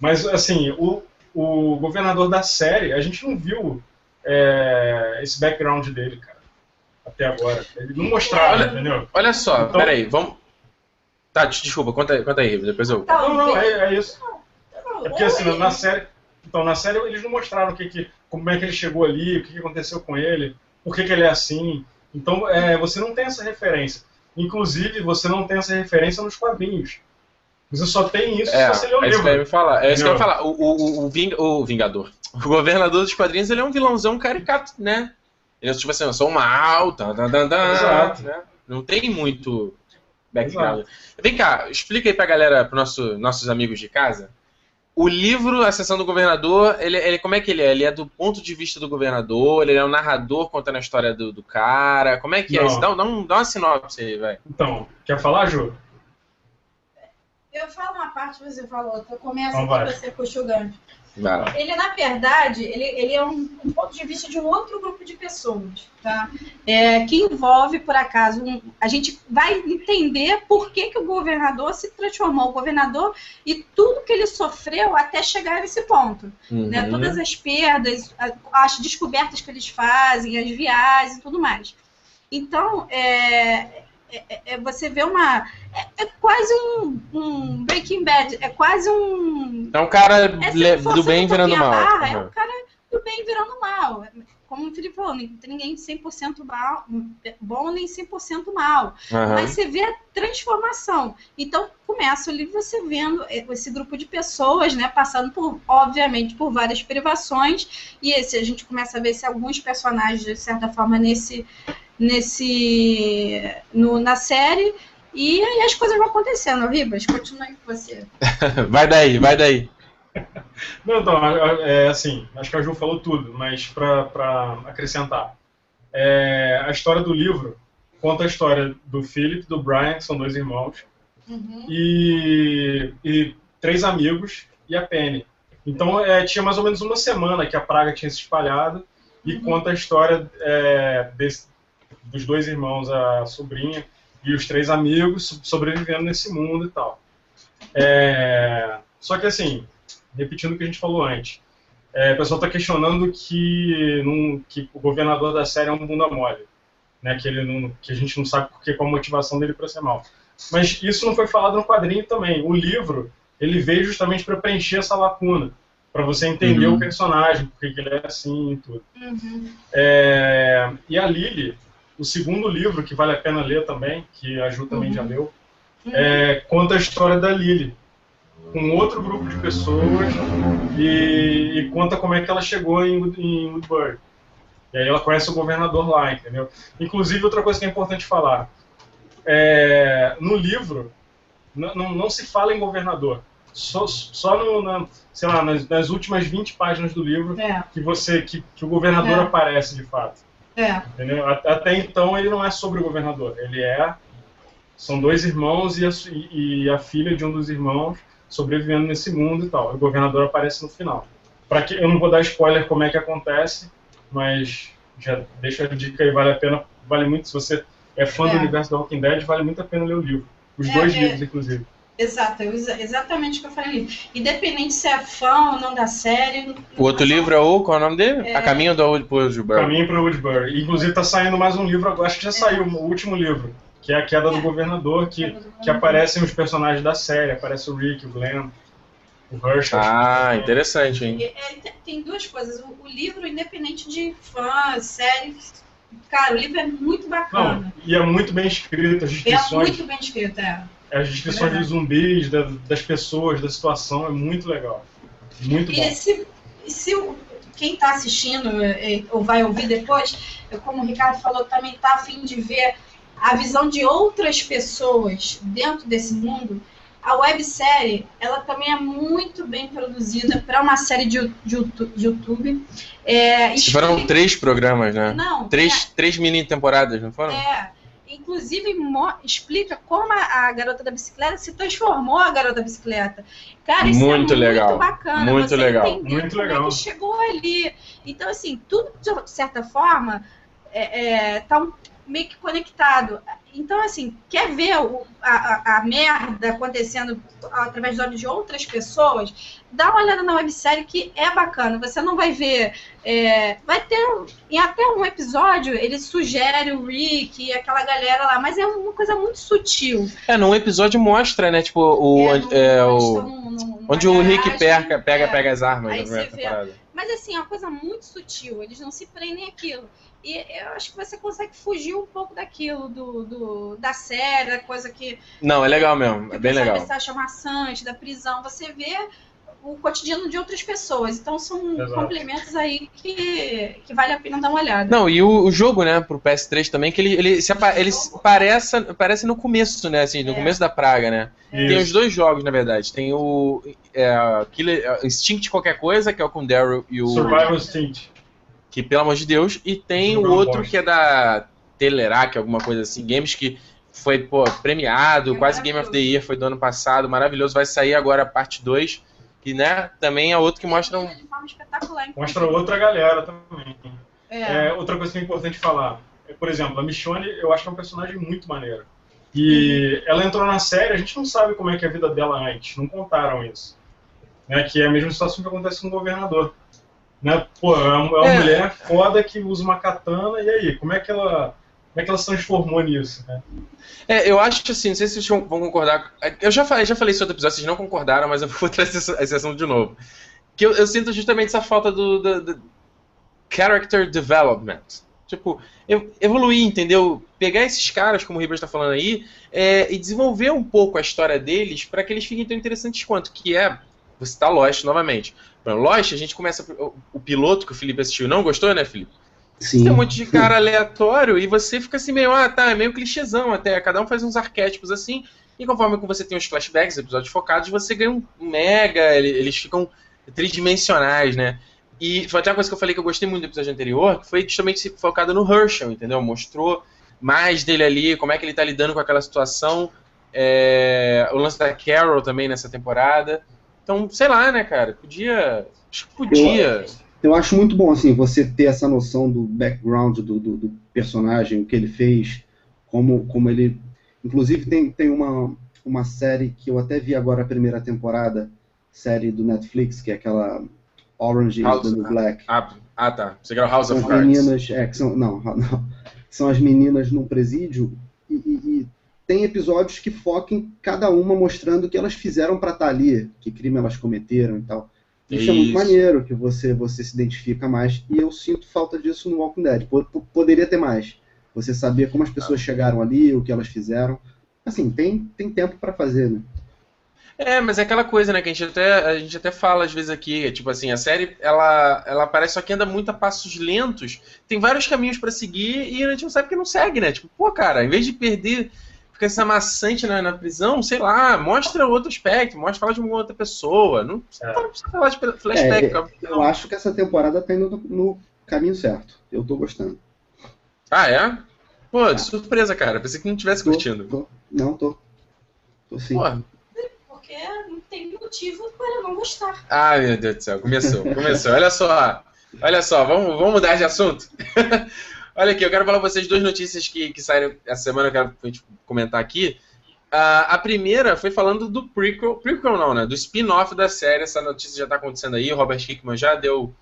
Speaker 3: Mas, assim, o, o governador da série, a gente não viu é, esse background dele, cara. Até agora. Ele não mostrava, olha, entendeu?
Speaker 1: Olha só, então, peraí, vamos. Tá, desculpa, conta aí, conta aí, depois eu.
Speaker 3: Não, não, é, é isso. É porque assim, na série. Então, na série eles não mostraram o que, que, como é que ele chegou ali, o que, aconteceu com ele, por que, que ele é assim. Então, é, você não tem essa referência. Inclusive, você não tem essa referência nos quadrinhos. Você só tem isso
Speaker 1: é,
Speaker 3: se você ler o
Speaker 1: é
Speaker 3: livro.
Speaker 1: Isso que eu falar. É isso que eu ia falar. O, o, o, Ving, o Vingador. O governador dos quadrinhos ele é um vilãozão caricato, né? Ele é tipo assim, eu sou mal, dan, dan, Exato. Né? Não tem muito background. Exato. Vem cá, explica aí pra galera, para nosso, nossos amigos de casa. O livro, A Sessão do Governador, ele, ele, como é que ele é? Ele é do ponto de vista do governador, ele é um narrador contando a história do, do cara. Como é que é Não. é isso? Dá, dá, um, dá uma sinopse aí, vai.
Speaker 3: Então, quer falar, Ju?
Speaker 2: Eu falo uma parte, você fala outra. Começa então aqui, você puxa o gancho. Ele, na verdade, ele, ele é um, um, ponto de vista de um outro grupo de pessoas, tá? É, que envolve, por acaso, um, a gente vai entender por que, que o governador se transformou o governador e tudo que ele sofreu até chegar a esse ponto. Né? Uhum. Né? Todas as perdas, as descobertas que eles fazem, as viagens e tudo mais. Então, é, é, é, é, você vê uma. É, é quase um, um, Breaking Bad, é quase um.
Speaker 1: É um cara é, do bem virando mal.
Speaker 2: Barra, uhum. É um cara do bem virando mal. Como o Felipe falou, não tem ninguém 100% mal, bom nem 100% mal. Uhum. Mas você vê a transformação. Então, começa ali você vendo esse grupo de pessoas, né, passando por, obviamente, por várias privações. E esse, a gente começa a ver se alguns personagens, de certa forma, nesse nesse no, na série e aí as coisas vão acontecendo. Ribas, continua aí com você.
Speaker 1: vai daí, vai daí.
Speaker 3: Não, então, é, assim, acho que a Ju falou tudo, mas para acrescentar. É, a história do livro conta a história do Philip, do Brian, que são dois irmãos, uhum. e, e três amigos, e a Penny. Então, é, tinha mais ou menos uma semana que a praga tinha se espalhado, e uhum. conta a história é, desse, dos dois irmãos, a sobrinha e os três amigos sobrevivendo nesse mundo e tal. É, só que assim, repetindo o que a gente falou antes, é, o pessoal está questionando que, num, que o governador da série é um bunda mole, né? Que ele não, que a gente não sabe porque qual a motivação dele para ser mal. Mas isso não foi falado no quadrinho também. O livro ele veio justamente para preencher essa lacuna, para você entender uhum. o personagem, porque ele é assim e tudo. Uhum. É, e a Lily, o segundo livro, que vale a pena ler também, que a Ju também já leu, uhum. é, conta a história da Lily, com outro grupo de pessoas, e, e conta como é que ela chegou em, em Woodbury. E aí ela conhece o governador lá, entendeu? Inclusive, outra coisa que é importante falar, é, no livro, não, não se fala em governador. Só, só no, na, sei lá, nas, nas, últimas 20 páginas do livro é. que você que, que o governador é. aparece de fato.
Speaker 2: É.
Speaker 3: Entendeu? Até então ele não é sobre o governador. Ele é. São dois irmãos e a, e a filha de um dos irmãos sobrevivendo nesse mundo e tal. O governador aparece no final. Para que eu não vou dar spoiler como é que acontece, mas já deixa a dica aí, vale a pena, vale muito se você é fã é. do universo do Walking Dead, vale muito a pena ler o livro. Os é, dois é, livros, inclusive.
Speaker 2: Exato, exatamente o que eu falei. Independente se é fã ou não da série.
Speaker 1: O outro livro é o. Qual é o nome dele? É... A Caminho do Woodbury.
Speaker 3: Caminho para o Woodbury. Inclusive está saindo mais um livro agora, acho que já é. saiu o último livro, que é A Queda é. do Governador, que, que aparecem os personagens da série. Aparece o Rick, o Glenn. O Herschel.
Speaker 1: Ah, interessante, hein?
Speaker 2: É, tem duas coisas. O, o, livro, independente de fã, série, cara, o livro é muito bacana. Não,
Speaker 3: e é muito bem escrito, as descrições.
Speaker 2: É muito bem escrito, é.
Speaker 3: As descrições de zumbis, da, das pessoas, da situação, é muito legal. Muito
Speaker 2: e
Speaker 3: bom.
Speaker 2: Se, se quem está assistindo é, é, ou vai ouvir depois, como o Ricardo falou, também está afim de ver a visão de outras pessoas dentro desse mundo, a websérie, ela também é muito bem produzida para uma série de, de YouTube. É,
Speaker 1: foram três programas, né?
Speaker 2: Não.
Speaker 1: Três, é, três mini temporadas, não foram?
Speaker 2: É inclusive explica como a, a, garota da bicicleta se transformou a garota da bicicleta. Cara, isso
Speaker 1: muito é legal.
Speaker 2: muito bacana.
Speaker 1: Muito
Speaker 2: você
Speaker 1: legal.
Speaker 3: Muito legal.
Speaker 2: É que chegou ali. Então, assim, tudo de certa forma é, é, tá um, meio que conectado. Então, assim, quer ver o, a, a, merda acontecendo através dos olhos de outras pessoas? Dá uma olhada na websérie que é bacana. Você não vai ver. É, vai ter. Em até um episódio, ele sugere o Rick e aquela galera lá, mas é uma coisa muito sutil.
Speaker 1: É, num episódio mostra, né? Tipo, o. É, no, é o onde o Rick pega, pega, é, pega as armas
Speaker 2: na primeira temporada. Mas assim, é uma coisa muito sutil. Eles não se prendem aquilo. E eu acho que você consegue fugir um pouco daquilo, do, do da série, da coisa que.
Speaker 1: Não, é legal mesmo, é bem legal.
Speaker 2: Você acha maçante, da prisão, você vê o cotidiano de outras pessoas. Então são Exato. complementos aí que, que vale a pena dar uma olhada.
Speaker 1: Não, e o, o jogo, né, pro PS3 também, que ele, ele, se, ele parece, parece no começo, né, assim, no é. começo da praga, né? Isso. Tem os dois jogos, na verdade. Tem o é, Killer, é, Instinct qualquer coisa, que é o com Daryl e o...
Speaker 3: Survival Instinct
Speaker 1: que pelo amor de Deus, e tem o outro que é da Telerac, alguma coisa assim, games que foi pô, premiado, é quase Game of the Year, foi do ano passado, maravilhoso, vai sair agora a parte 2, que né, também é outro que mostra um...
Speaker 3: Mostra outra galera também. É. É, outra coisa que é importante falar, é, por exemplo, a Michonne, eu acho que é um personagem muito maneiro. E uhum. ela entrou na série, a gente não sabe como é que é a vida dela antes, não contaram isso. Né, que é a mesma situação que acontece com o governador. Né? Pô, é uma, é. mulher foda que usa uma katana, e aí, como é que ela. Como é que ela se transformou nisso, né?
Speaker 1: É, eu acho que assim, não sei se vocês vão concordar. Eu já falei, já falei isso outro episódio, vocês não concordaram, mas eu vou trazer esse assunto de novo. Que eu, eu sinto justamente essa falta do, do, do character development. Tipo, evoluir, entendeu? Pegar esses caras, como o Ribas está falando aí, é, e desenvolver um pouco a história deles para que eles fiquem tão interessantes quanto, que é, vou citar Lost novamente. Lost, a gente começa. O, o, piloto que o Felipe assistiu não gostou, né, Felipe? Sim. Tem um monte de cara aleatório e você fica assim meio, ah, tá, é meio clichêzão até. Cada um faz uns arquétipos assim. E conforme você tem os flashbacks, episódios focados, você ganha um mega. Eles ficam tridimensionais, né? E foi até uma coisa que eu falei que eu gostei muito do episódio anterior, que foi justamente focado no Herschel, entendeu? Mostrou mais dele ali, como é que ele tá lidando com aquela situação. É, o lance da Carol também nessa temporada. Então, sei lá, né, cara? Podia. Acho que podia.
Speaker 4: Eu, eu acho muito bom, assim, você ter essa noção do background do, do, do, personagem, o que ele fez, como, como ele. Inclusive, tem, tem uma, uma série que eu até vi agora a primeira temporada, série do Netflix, que é aquela Orange House, is the New Black.
Speaker 1: Ah, ah, tá. Você quer o House
Speaker 4: são
Speaker 1: of Cards.
Speaker 4: meninas, é, que são, não, não, são as meninas num presídio e, e, e tem episódios que focam cada uma mostrando o que elas fizeram para estar tá ali, que crime elas cometeram e tal. Isso, Isso, é muito maneiro, que você, você se identifica mais. E eu sinto falta disso no Walking Dead. Poderia ter mais. Você saber como as pessoas ah. chegaram ali, o que elas fizeram. Assim, tem, tem tempo para fazer, né?
Speaker 1: É, mas é aquela coisa, né, que a gente até, a gente até fala às vezes aqui, é, tipo assim, a série, ela, ela parece só que anda muito a passos lentos, tem vários caminhos para seguir e a gente não sabe que não segue, né? Tipo, pô, cara, em vez de perder essa maçante na, na, prisão, sei lá, mostra outro aspecto, mostra falar de uma outra pessoa. Não, é. não precisa falar de flashback. É,
Speaker 4: eu acho que essa temporada tá indo no, no, caminho certo. Eu tô gostando.
Speaker 1: Ah, é? Pô, de surpresa, cara. Pensei que não tivesse tô, curtindo.
Speaker 4: Tô. Não, tô. Tô sim. Pô.
Speaker 2: Porque não tem motivo para não gostar.
Speaker 1: Ah, meu Deus do céu. Começou, começou. Olha só. Olha só, vamos, vamos mudar de assunto? Olha aqui, eu quero falar pra vocês duas notícias que, que saíram essa semana, eu quero gente comentar aqui. a primeira foi falando do prequel, prequel não, né? Do spin-off da série. Essa notícia já está acontecendo aí. O Robert Hickman já deu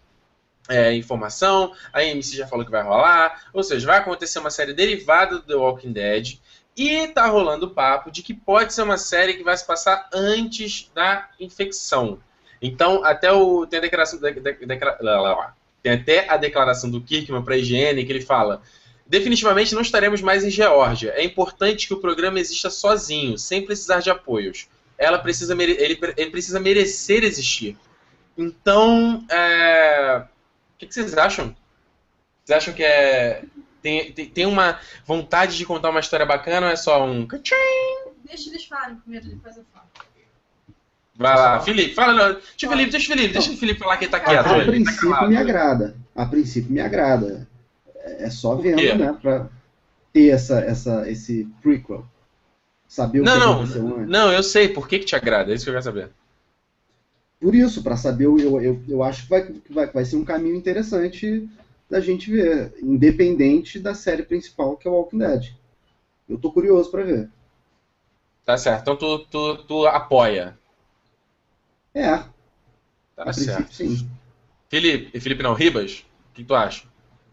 Speaker 1: é, informação. A AMC já falou que vai rolar. Ou seja, vai acontecer uma série derivada do The Walking Dead. E tá rolando papo de que pode ser uma série que vai se passar antes da infecção. Então, até o tem a declaração de, de, de, tem até a declaração do Kirkman para a IGN que ele fala: definitivamente não estaremos mais em Geórgia. É importante que o programa exista sozinho, sem precisar de apoios. Ela precisa ele, ele precisa merecer existir. Então, é... o que, que vocês acham? Vocês acham que é tem, tem, tem uma vontade de contar uma história bacana ou é só um.
Speaker 2: Deixa eles falarem primeiro, depois eu falo.
Speaker 1: Vai lá, Felipe, fala não. Deixa o Felipe, deixa o Felipe, deixa o Felipe falar que ele tá quieto. A,
Speaker 4: a tá princípio tá me agrada. A princípio me agrada. É só vendo, né? Pra ter essa, essa, esse prequel. Saber o
Speaker 1: não, que não, aconteceu antes. Não, eu sei. Por que, que te agrada? É isso que eu quero saber.
Speaker 4: Por isso, para saber, eu, eu, eu acho que vai, vai, vai ser um caminho interessante da gente ver, independente da série principal, que é o Walking Dead. Eu tô curioso para ver.
Speaker 1: Tá certo. Então tu, tu, tu apoia.
Speaker 4: É.
Speaker 1: Tá a certo. sim. Felipe, Felipe não, Ribas, o que tu acha?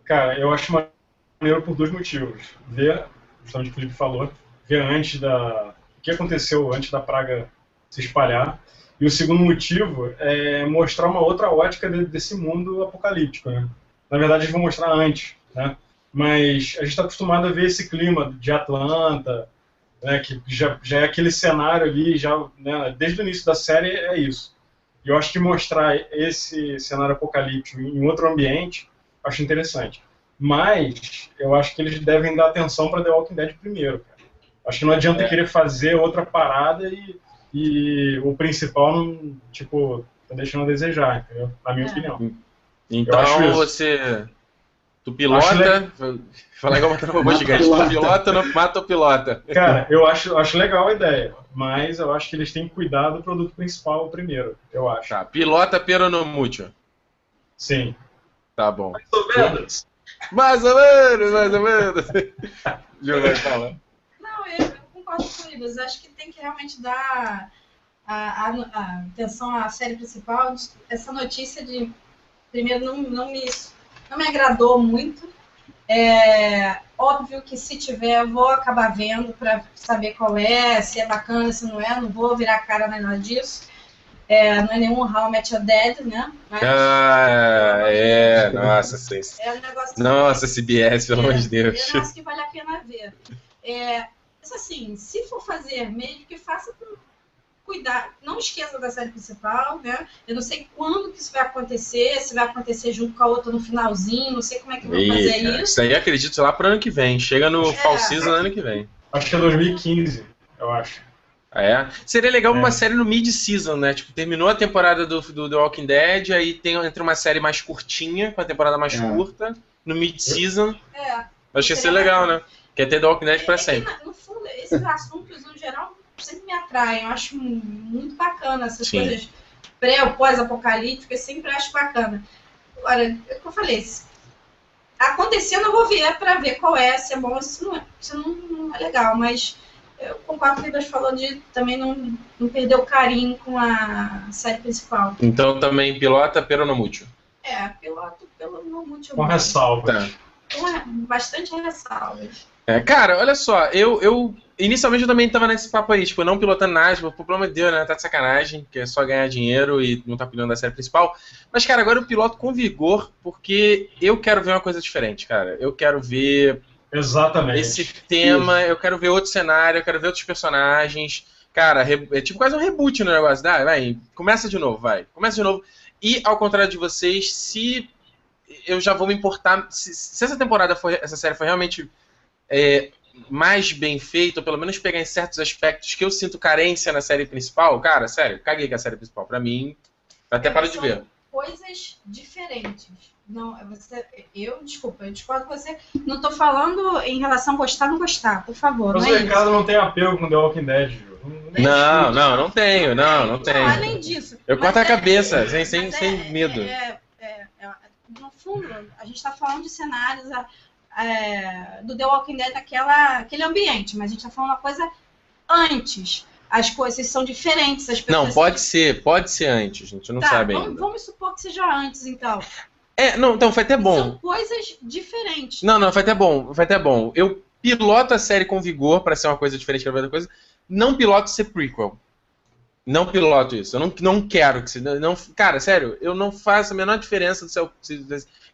Speaker 3: Cara, eu acho maneiro por dois motivos. Ver, justamente o que o Felipe falou, ver antes da. O que aconteceu antes da praga se espalhar. E o segundo motivo é mostrar uma outra ótica desse mundo apocalíptico, né? Na verdade, eles vão mostrar antes, né? Mas a gente está acostumado a ver esse clima de Atlanta, né, que já, já é aquele cenário ali, já, né, desde o início da série é isso. E eu acho que mostrar esse cenário apocalíptico em outro ambiente, acho interessante. Mas eu acho que eles devem dar atenção para The Walking Dead primeiro. Cara. Acho que não adianta é. querer fazer outra parada e, e o principal não, tipo, tá deixando a desejar, entendeu? Na minha é. opinião.
Speaker 1: Então você. Tu pilota. Falar igual matando robô gigante. Tu pilota, não mata o pilota.
Speaker 3: Cara, eu acho, acho legal a ideia. Mas eu acho que eles têm que cuidar do produto principal primeiro, eu acho. Tá,
Speaker 1: pilota pero no mucho.
Speaker 3: Sim.
Speaker 1: Tá bom.
Speaker 3: Mais ou menos.
Speaker 1: Mais ou menos, mais ou menos. Giovanni, fala.
Speaker 2: Não, eu, concordo com eles. Acho que tem que realmente dar a, a, a atenção à série principal. Essa notícia de primeiro não, não, me, não me agradou muito. É, óbvio que se tiver, vou acabar vendo para saber qual é, se é bacana, se não é, não vou virar cara nem nada disso. É, não é nenhum How I Met Your Dead, né?
Speaker 1: Mas, ah, é, nossa, sim. É um negócio nossa, CBS, pelo amor de Deus.
Speaker 2: É um negócio que vale a pena ver. É, mas assim, se for fazer mesmo, que faça com cuidar, não esqueça da série principal, né? Eu não sei quando que isso vai acontecer, se vai acontecer junto com a outra no finalzinho, não sei como é que vão fazer
Speaker 1: cara,
Speaker 2: isso.
Speaker 1: Isso aí acredito lá para ano que vem, chega no é, Fall Season ano que vem.
Speaker 3: Acho que é 2015, eu acho.
Speaker 1: É? Seria legal é. uma série no mid-season, né? Tipo, terminou a temporada do, do The Walking Dead, aí tem entre uma série mais curtinha, com a temporada mais é. curta, no mid-season. É. Acho que ia ser legal, né? Quer ter The Walking Dead pra é, sempre.
Speaker 2: no fundo, esses assuntos, no geral, sempre me atraem. Eu acho muito bacana essas Sim. coisas pré ou pós-apocalípticas, sempre acho bacana. Agora, é o que eu falei, acontecendo eu vou ver para ver qual é, se é bom, se não é, se não, não é legal, mas eu concordo com o que você falou de também não, não perder o carinho com a série principal.
Speaker 1: Então também pilota pelo no mútil.
Speaker 2: É, piloto pelo no mútil.
Speaker 3: Com ressalvas.
Speaker 2: Tá. Com bastante ressalvas.
Speaker 1: É, cara, olha só, eu, eu inicialmente eu também tava nesse papo aí, tipo, não pilotando nada, tipo, pelo amor de Deus, né? Tá de sacanagem, que é só ganhar dinheiro e não tá pilotando a série principal. Mas, cara, agora eu piloto com vigor, porque eu quero ver uma coisa diferente, cara. Eu quero ver.
Speaker 3: Exatamente.
Speaker 1: Esse tema, Isso. eu quero ver outro cenário, eu quero ver outros personagens. Cara, é tipo quase um reboot no negócio. Dá, vai, começa de novo, vai. Começa de novo. E, ao contrário de vocês, se eu já vou me importar. Se, se essa temporada for. Essa série for realmente é, mais bem feito, ou pelo menos pegar em certos aspectos que eu sinto carência na série principal, cara, sério, caguei com a série principal. Pra mim, até é, para de ver.
Speaker 2: Coisas diferentes. Não, você, eu, desculpa, eu discordo com você. Não tô falando em relação a gostar ou não gostar, por favor.
Speaker 3: Mas
Speaker 2: não
Speaker 3: o é Ricardo não tem apelo com The Walking Dead,
Speaker 1: Não, não, não tenho, não, não tenho. Não,
Speaker 2: além disso.
Speaker 1: Eu corto a é, cabeça, é, sem, sem, sem medo.
Speaker 2: É, é, no fundo, a gente está falando de cenários é, do The Walking Dead naquela, aquele ambiente, mas a gente está falando uma coisa antes. As coisas são diferentes. As
Speaker 1: não, pode ser, pode ser antes, a gente não tá, sabe
Speaker 2: vamos,
Speaker 1: ainda.
Speaker 2: Vamos supor que seja antes, então.
Speaker 1: É, não, então foi até bom.
Speaker 2: São coisas diferentes.
Speaker 1: Não, não, foi até bom, foi até bom. Eu piloto a série com vigor para ser uma coisa diferente da outra coisa. Não piloto ser prequel. Não piloto isso. Eu não, não quero que se. Não, cara, sério, eu não faço a menor diferença do seu.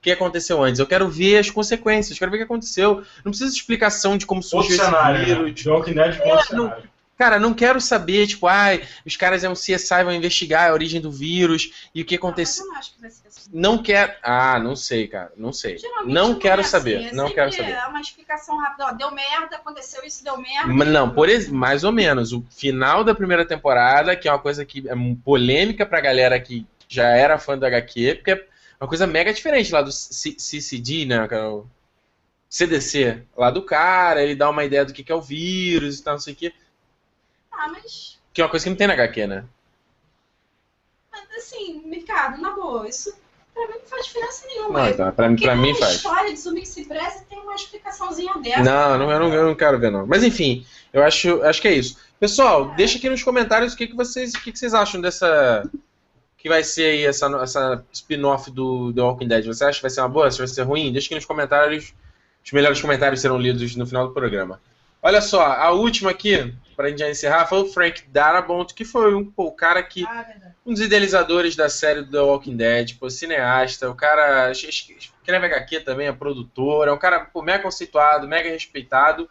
Speaker 1: O que aconteceu antes. Eu quero ver as consequências, quero ver o que aconteceu. Não precisa de explicação de como surgiu esse
Speaker 3: vírus. Né? É,
Speaker 1: não, Cara, não quero saber, tipo, ai, os caras é um CSI, vão investigar a origem do vírus e o que aconteceu. Não, acho que vai ser assim. Não quero. Ah, não sei, cara. Não sei. Geralmente não, quero é saber. Assim, é não quero saber.
Speaker 2: É uma explicação rápida. Ó, deu merda, aconteceu isso, deu merda.
Speaker 1: Não, por mais ou menos. O final da primeira temporada, que é uma coisa que é polêmica pra galera que já era fã do HQ, porque é uma coisa mega diferente lá do CCD, né? O CDC. Lá do cara, ele dá uma ideia do que é o vírus e tal, não sei o quê.
Speaker 2: Ah, mas.
Speaker 1: Que é uma coisa que não tem na HQ, né?
Speaker 2: Mas assim, mercado, na boa, isso pra mim não faz diferença nenhuma. Não,
Speaker 1: então, pra, pra mim faz. A
Speaker 2: história de Zumbi que tem uma explicaçãozinha dessa.
Speaker 1: Não, não eu, não, eu não quero ver, não. Mas enfim, eu acho, acho que é isso. Pessoal, é. deixa aqui nos comentários o que, que, vocês, o que, que vocês acham dessa. Que vai ser aí essa, essa spin-off do The Walking Dead. Você acha que vai ser uma boa? Se vai ser ruim? Deixa aqui nos comentários. Os melhores comentários serão lidos no final do programa. Olha só, a última aqui pra gente já encerrar, foi o Frank Darabont, que foi um, pô, o cara que. Ah, um dos idealizadores da série do The Walking Dead, pô, cineasta, o cara escreve HQ também, é produtor, é um cara pô, mega conceituado, mega respeitado,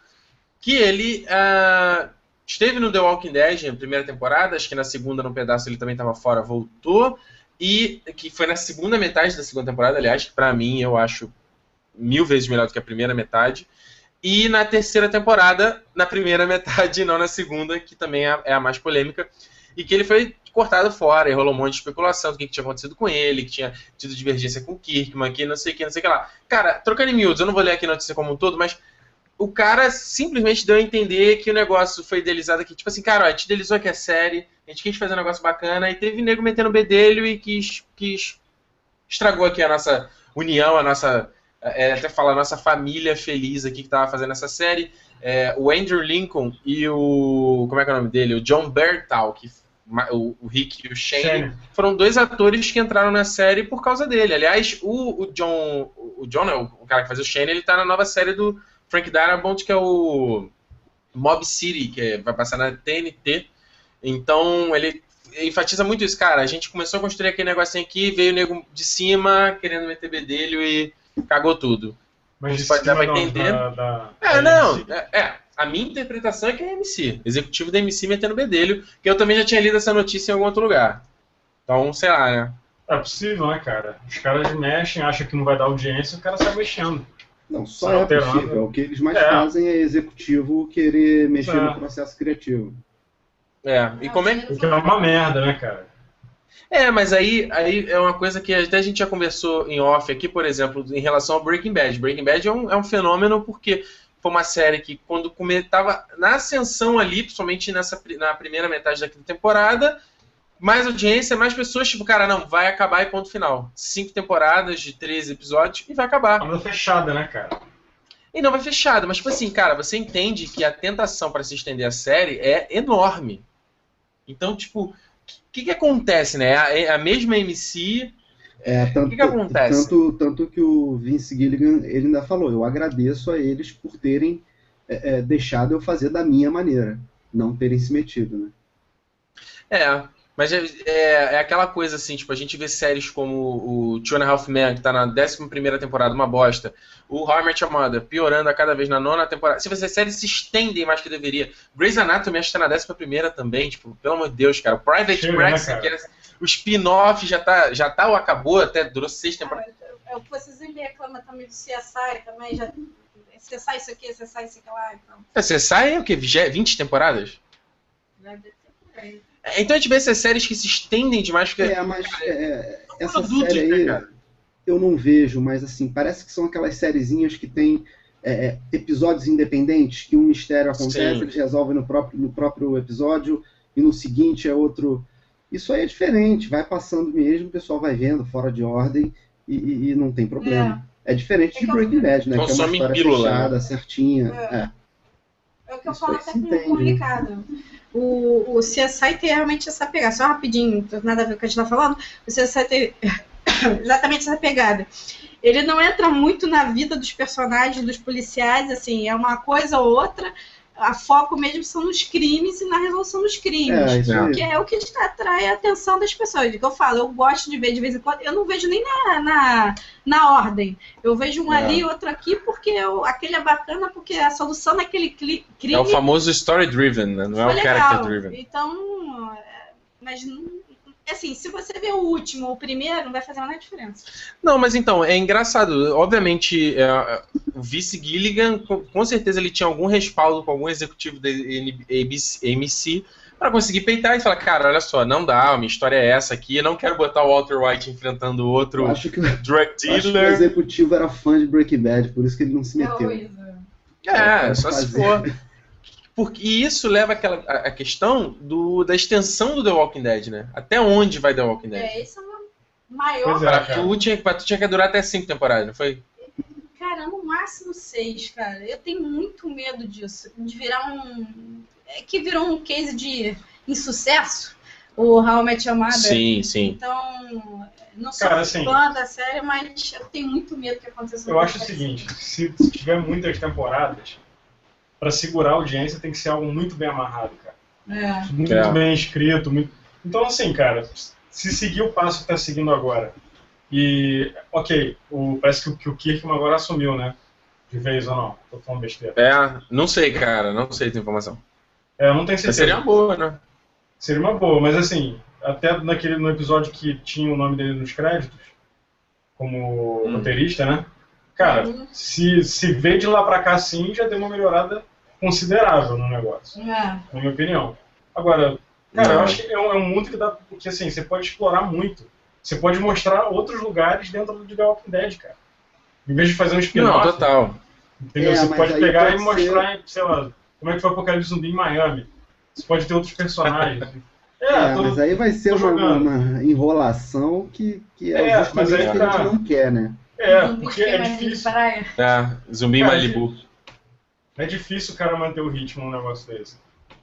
Speaker 1: que ele uh, esteve no The Walking Dead na primeira temporada, acho que na segunda, no pedaço, ele também estava fora, voltou, e que foi na segunda metade da segunda temporada, aliás, que pra mim eu acho mil vezes melhor do que a primeira metade. E na terceira temporada, na primeira metade, não na segunda, que também é, é a mais polêmica, e que ele foi cortado fora, e rolou um monte de especulação do que, que tinha acontecido com ele, que tinha tido divergência com o Kirkman, que não sei o que, não sei o que lá. Cara, trocando em miúdos, eu não vou ler aqui a notícia como um todo, mas o cara simplesmente deu a entender que o negócio foi idealizado aqui. Tipo assim, cara, ó, a gente idealizou aqui a série, a gente quis fazer um negócio bacana, e teve nego metendo o bedelho e quis, quis estragou aqui a nossa união, a nossa é, até falar nossa família feliz aqui que estava fazendo essa série. É, o Andrew Lincoln e o. Como é que é o nome dele? O John Bertal, que o, o Rick e o Shane, Sim. foram dois atores que entraram na série por causa dele. Aliás, o, o John, o John o cara que faz o Shane, ele tá na nova série do Frank Darabont, que é o Mob City, que é, vai passar na TNT. Então, ele enfatiza muito isso, cara. A gente começou a construir aquele negocinho aqui, veio o nego de cima querendo meter bedelho e cagou tudo.
Speaker 3: Mas você pode dar pra entender. Da,
Speaker 1: da, é, não. É, é, a minha interpretação é que é MC. Executivo da MC metendo bedelho, que eu também já tinha lido essa notícia em algum outro lugar. Então, sei lá, né?
Speaker 3: É possível, né, cara? Os caras mexem, acham que não vai dar audiência, o cara sai mexendo.
Speaker 4: Não, só é possível. O que eles mais é. fazem é executivo querer mexer é. no processo criativo.
Speaker 1: É, e como é
Speaker 3: que. É uma merda, né, cara?
Speaker 1: É, mas aí, aí é uma coisa que até a gente já conversou em off aqui, por exemplo, em relação ao Breaking Bad. Breaking Bad é um, é um fenômeno porque foi uma série que, quando estava na ascensão ali, principalmente nessa, na primeira metade da quinta temporada, mais audiência, mais pessoas, tipo, cara, não, vai acabar e ponto final. Cinco temporadas de 13 episódios e vai acabar.
Speaker 3: Não fechada, né, cara?
Speaker 1: E não vai fechada, mas, tipo assim, cara, você entende que a tentação para se estender a série é enorme. Então, tipo, o que, que acontece, né? A, é a mesma MC.
Speaker 4: É, tanto, o que, que acontece? Tanto, tanto que o Vince Gilligan ele ainda falou: eu agradeço a eles por terem é, é, deixado eu fazer da minha maneira, não terem se metido, né?
Speaker 1: É, mas é, é, é, aquela coisa assim, tipo, a gente vê séries como o Two and a Half Men, que tá na 11 temporada, uma bosta. O How I Met Your Mother, piorando a cada vez na nona temporada. Se você séries se estendem mais que deveria. Grey's Anatomy acho que tá na 11 também, tipo, pelo amor de Deus, cara. O Private Practice, né, era, o spin-off já tá, já tá ou acabou, até durou seis temporadas.
Speaker 2: Ah, é o que vocês reclamam também do CSI também, já. CSI isso aqui, CSI isso aqui lá. Então. É,
Speaker 1: CSI é o quê? 20 temporadas? Deve ter por aí. É, então a gente vê essas séries que se estendem demais. Porque,
Speaker 4: é, mas é, essa produtos, série né, aí eu não vejo, mas assim, parece que são aquelas sériezinhas que tem é, é episódios independentes, que um mistério acontece, Sim. eles resolvem no próprio, no próprio episódio e no seguinte é outro. Isso aí é diferente, vai passando mesmo, o pessoal vai vendo fora de ordem e, e, e não tem problema. É, é diferente de Breaking Bad, né? que é uma história pílula, né? fechada, né? certinha. É.
Speaker 2: É o que eu falo até com o Ricardo. O, o CSI tem realmente essa pegada. Só rapidinho, nada a ver com o que a gente tá falando. O CSI tem exatamente essa pegada. Ele não entra muito na vida dos personagens, dos policiais, assim, é uma coisa ou outra, a foco mesmo são nos crimes e na resolução dos crimes. É, que é o que atrai a atenção das pessoas. Que eu falo, eu gosto de ver de vez em quando, eu não vejo nem na, na, na ordem. Eu vejo um é. ali, outro aqui, porque eu, aquele é bacana, porque a solução daquele crime.
Speaker 1: É o famoso story driven, né? não é o character driven.
Speaker 2: Então, é, mas não assim, se você ver o último ou o primeiro, não vai fazer nada diferença.
Speaker 1: Não, mas então, é engraçado. Obviamente, é, o vice Gilligan, com, com, certeza ele tinha algum respaldo com algum executivo da AMC para conseguir peitar e falar, cara, olha só, não dá, a minha história é essa aqui, eu não quero botar o Walter White enfrentando outro
Speaker 4: acho que, drug dealer. Acho que o executivo era fã de Breaking Bad, por isso que ele não se meteu.
Speaker 1: É, é, só se for. Porque, e isso leva àquela, a, questão do, da extensão do The Walking Dead, né? Até onde vai The Walking Dead?
Speaker 2: É, isso é uma maior.
Speaker 1: É, tu, tinha, tu tinha que durar até cinco temporadas, não foi?
Speaker 2: Cara, no máximo seis, cara. Eu tenho muito medo disso. De virar um. É que virou um case de insucesso. O How I Met Your Mother.
Speaker 1: Sim, sim.
Speaker 2: Então, não sou cara, assim, fã da série, mas eu tenho muito medo que aconteça.
Speaker 3: Eu acho o seguinte: se tiver muitas temporadas, para segurar a audiência tem que ser algo muito bem amarrado, cara. É. Muito é. bem escrito. Muito... Então, assim, cara, se seguir o passo que tá seguindo agora, e, ok, o, parece que o, que o Kirkman agora assumiu, né? De vez ou não? Tô falando besteira.
Speaker 1: É, não sei, cara, não sei da informação.
Speaker 3: É, não tenho certeza. Mas
Speaker 1: seria uma boa, né?
Speaker 3: Seria uma boa, mas assim, até naquele, no episódio que tinha o nome dele nos créditos, como hum. roteirista, né? Cara, uhum. se, se vê de lá pra cá sim, já deu uma melhorada considerável no negócio. É. Na minha opinião. Agora, cara, não. eu acho que é um, é um mundo que dá. Porque assim, você pode explorar muito. Você pode mostrar outros lugares dentro de The Walking Dead, cara. Em vez de fazer um spin-off.
Speaker 1: Não, total.
Speaker 3: Entendeu? É, você pode pegar pode e mostrar, ser... sei lá, como é que foi o Apocalipse Zumbi em Miami. Você pode ter outros personagens.
Speaker 4: É, é tô, mas aí vai ser uma, uma, enrolação que, que é, é justamente aí, que a gente não quer, né?
Speaker 3: É, porque é difícil.
Speaker 1: É, zumbi em Malibu.
Speaker 3: É difícil o cara manter o ritmo num negócio desse.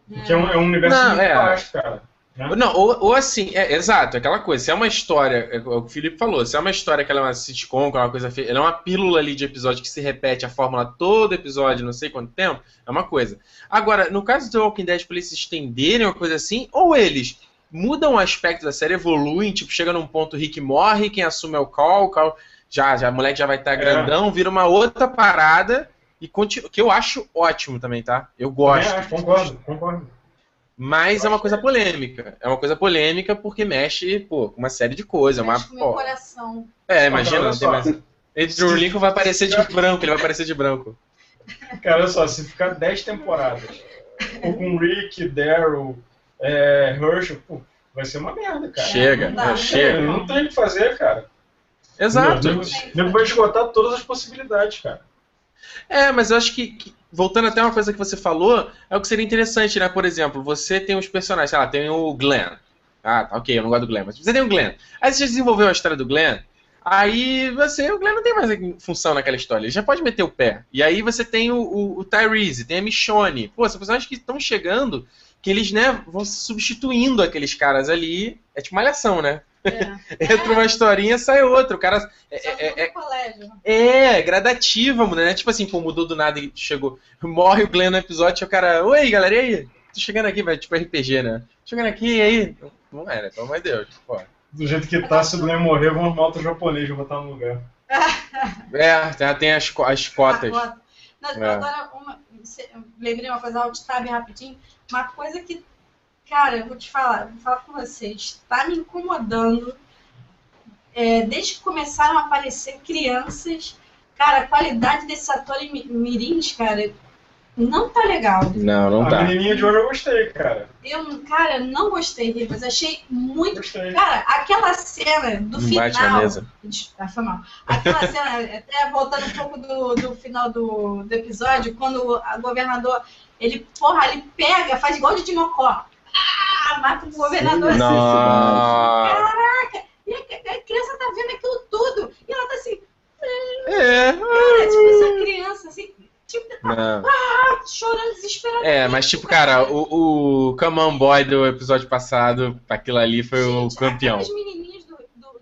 Speaker 3: Porque é um, é um universo não, muito é. baixo, cara. Né?
Speaker 1: Não, ou, ou assim, é, exato, aquela coisa. Se é uma história, é o que o Felipe falou, se é uma história que ela é uma sitcom, que é uma coisa. Ela é uma pílula ali de episódio que se repete a fórmula todo episódio, não sei quanto tempo, é uma coisa. Agora, no caso do The Walking Dead, pra eles se estenderem, uma coisa assim, ou eles mudam o aspecto da série, evoluem, tipo, chega num ponto, o Rick morre, quem assume é o Cal, o Cal já, já, o moleque já vai estar tá grandão, vira uma outra parada e continua, que eu acho ótimo também, tá? Eu gosto. É,
Speaker 3: concordo, concordo.
Speaker 1: Mas é uma coisa polêmica. É uma coisa polêmica porque mexe, pô, com uma série de coisas.
Speaker 2: Mexe
Speaker 1: uma,
Speaker 2: com meu coração.
Speaker 1: É, imagina, não tem mais. Andrew Lincoln vai aparecer de branco, ele vai aparecer de branco.
Speaker 3: Cara, olha só, se ficar 10 temporadas com Rick, Daryl, é, Herschel, pô, vai ser uma merda, cara.
Speaker 1: Chega, não, chega.
Speaker 3: Não tem o que fazer, cara.
Speaker 1: Exato.
Speaker 3: Nego vai esgotar todas as possibilidades, cara.
Speaker 1: É, mas eu acho que, que, voltando até uma coisa que você falou, é o que seria interessante, né? Por exemplo, você tem os personagens, sei lá, tem o Glenn. Ah, tá, ok, eu não gosto do Glenn, mas você tem o Glenn. Aí você desenvolveu a história do Glenn, aí você, o Glenn não tem mais função naquela história, ele já pode meter o pé. E aí você tem o, o, o Tyrese, tem a Michonne. Pô, são personagens que estão chegando, que eles, né, vão substituindo aqueles caras ali. É tipo malhação, né? É. Entra uma historinha, sai outra. O cara.
Speaker 2: É, é, é, colégio.
Speaker 1: é, gradativa, né? Tipo assim, pô, mudou do nada e chegou. Morre o Glenn no episódio e o cara. Oi, galera, e aí? Tô chegando aqui, velho. Tipo RPG, né? Chegando aqui, e aí? Não era, pelo amor de Deus. Pô.
Speaker 3: Do jeito que tá, se o Glenn morrer, vamos arrumar outro japonês pra botar no lugar.
Speaker 1: é, já tem as, as cotas.
Speaker 2: Não, é. Agora, uma, lembrei uma coisa, alt tab rapidinho. Uma coisa que Cara, eu vou te falar, vou falar com vocês, tá me incomodando. É, desde que começaram a aparecer crianças, cara, a qualidade desse ator em mirins, cara, não tá legal.
Speaker 1: Não, não a tá.
Speaker 3: A menininha de hoje eu gostei, cara.
Speaker 2: Eu, cara, não gostei, mas achei muito. Gostei. Cara, aquela cena do final.
Speaker 1: Bate na mesa.
Speaker 2: Ah, foi mal. Aquela cena, até voltando um pouco do, do final do, do episódio, quando o governador, ele, porra, ele pega, faz igual de Dimocó ah, mata o governador
Speaker 1: assim.
Speaker 2: Caraca! E a, a, criança tá vendo aquilo tudo. E ela tá assim.
Speaker 1: É.
Speaker 2: Cara, tipo, essa criança, assim. Tipo, ah, chorando desesperadamente.
Speaker 1: É, mas tipo, cara, o, o Come On Boy do episódio passado, aquilo ali foi Gente, o campeão. As
Speaker 2: menininhas do, do,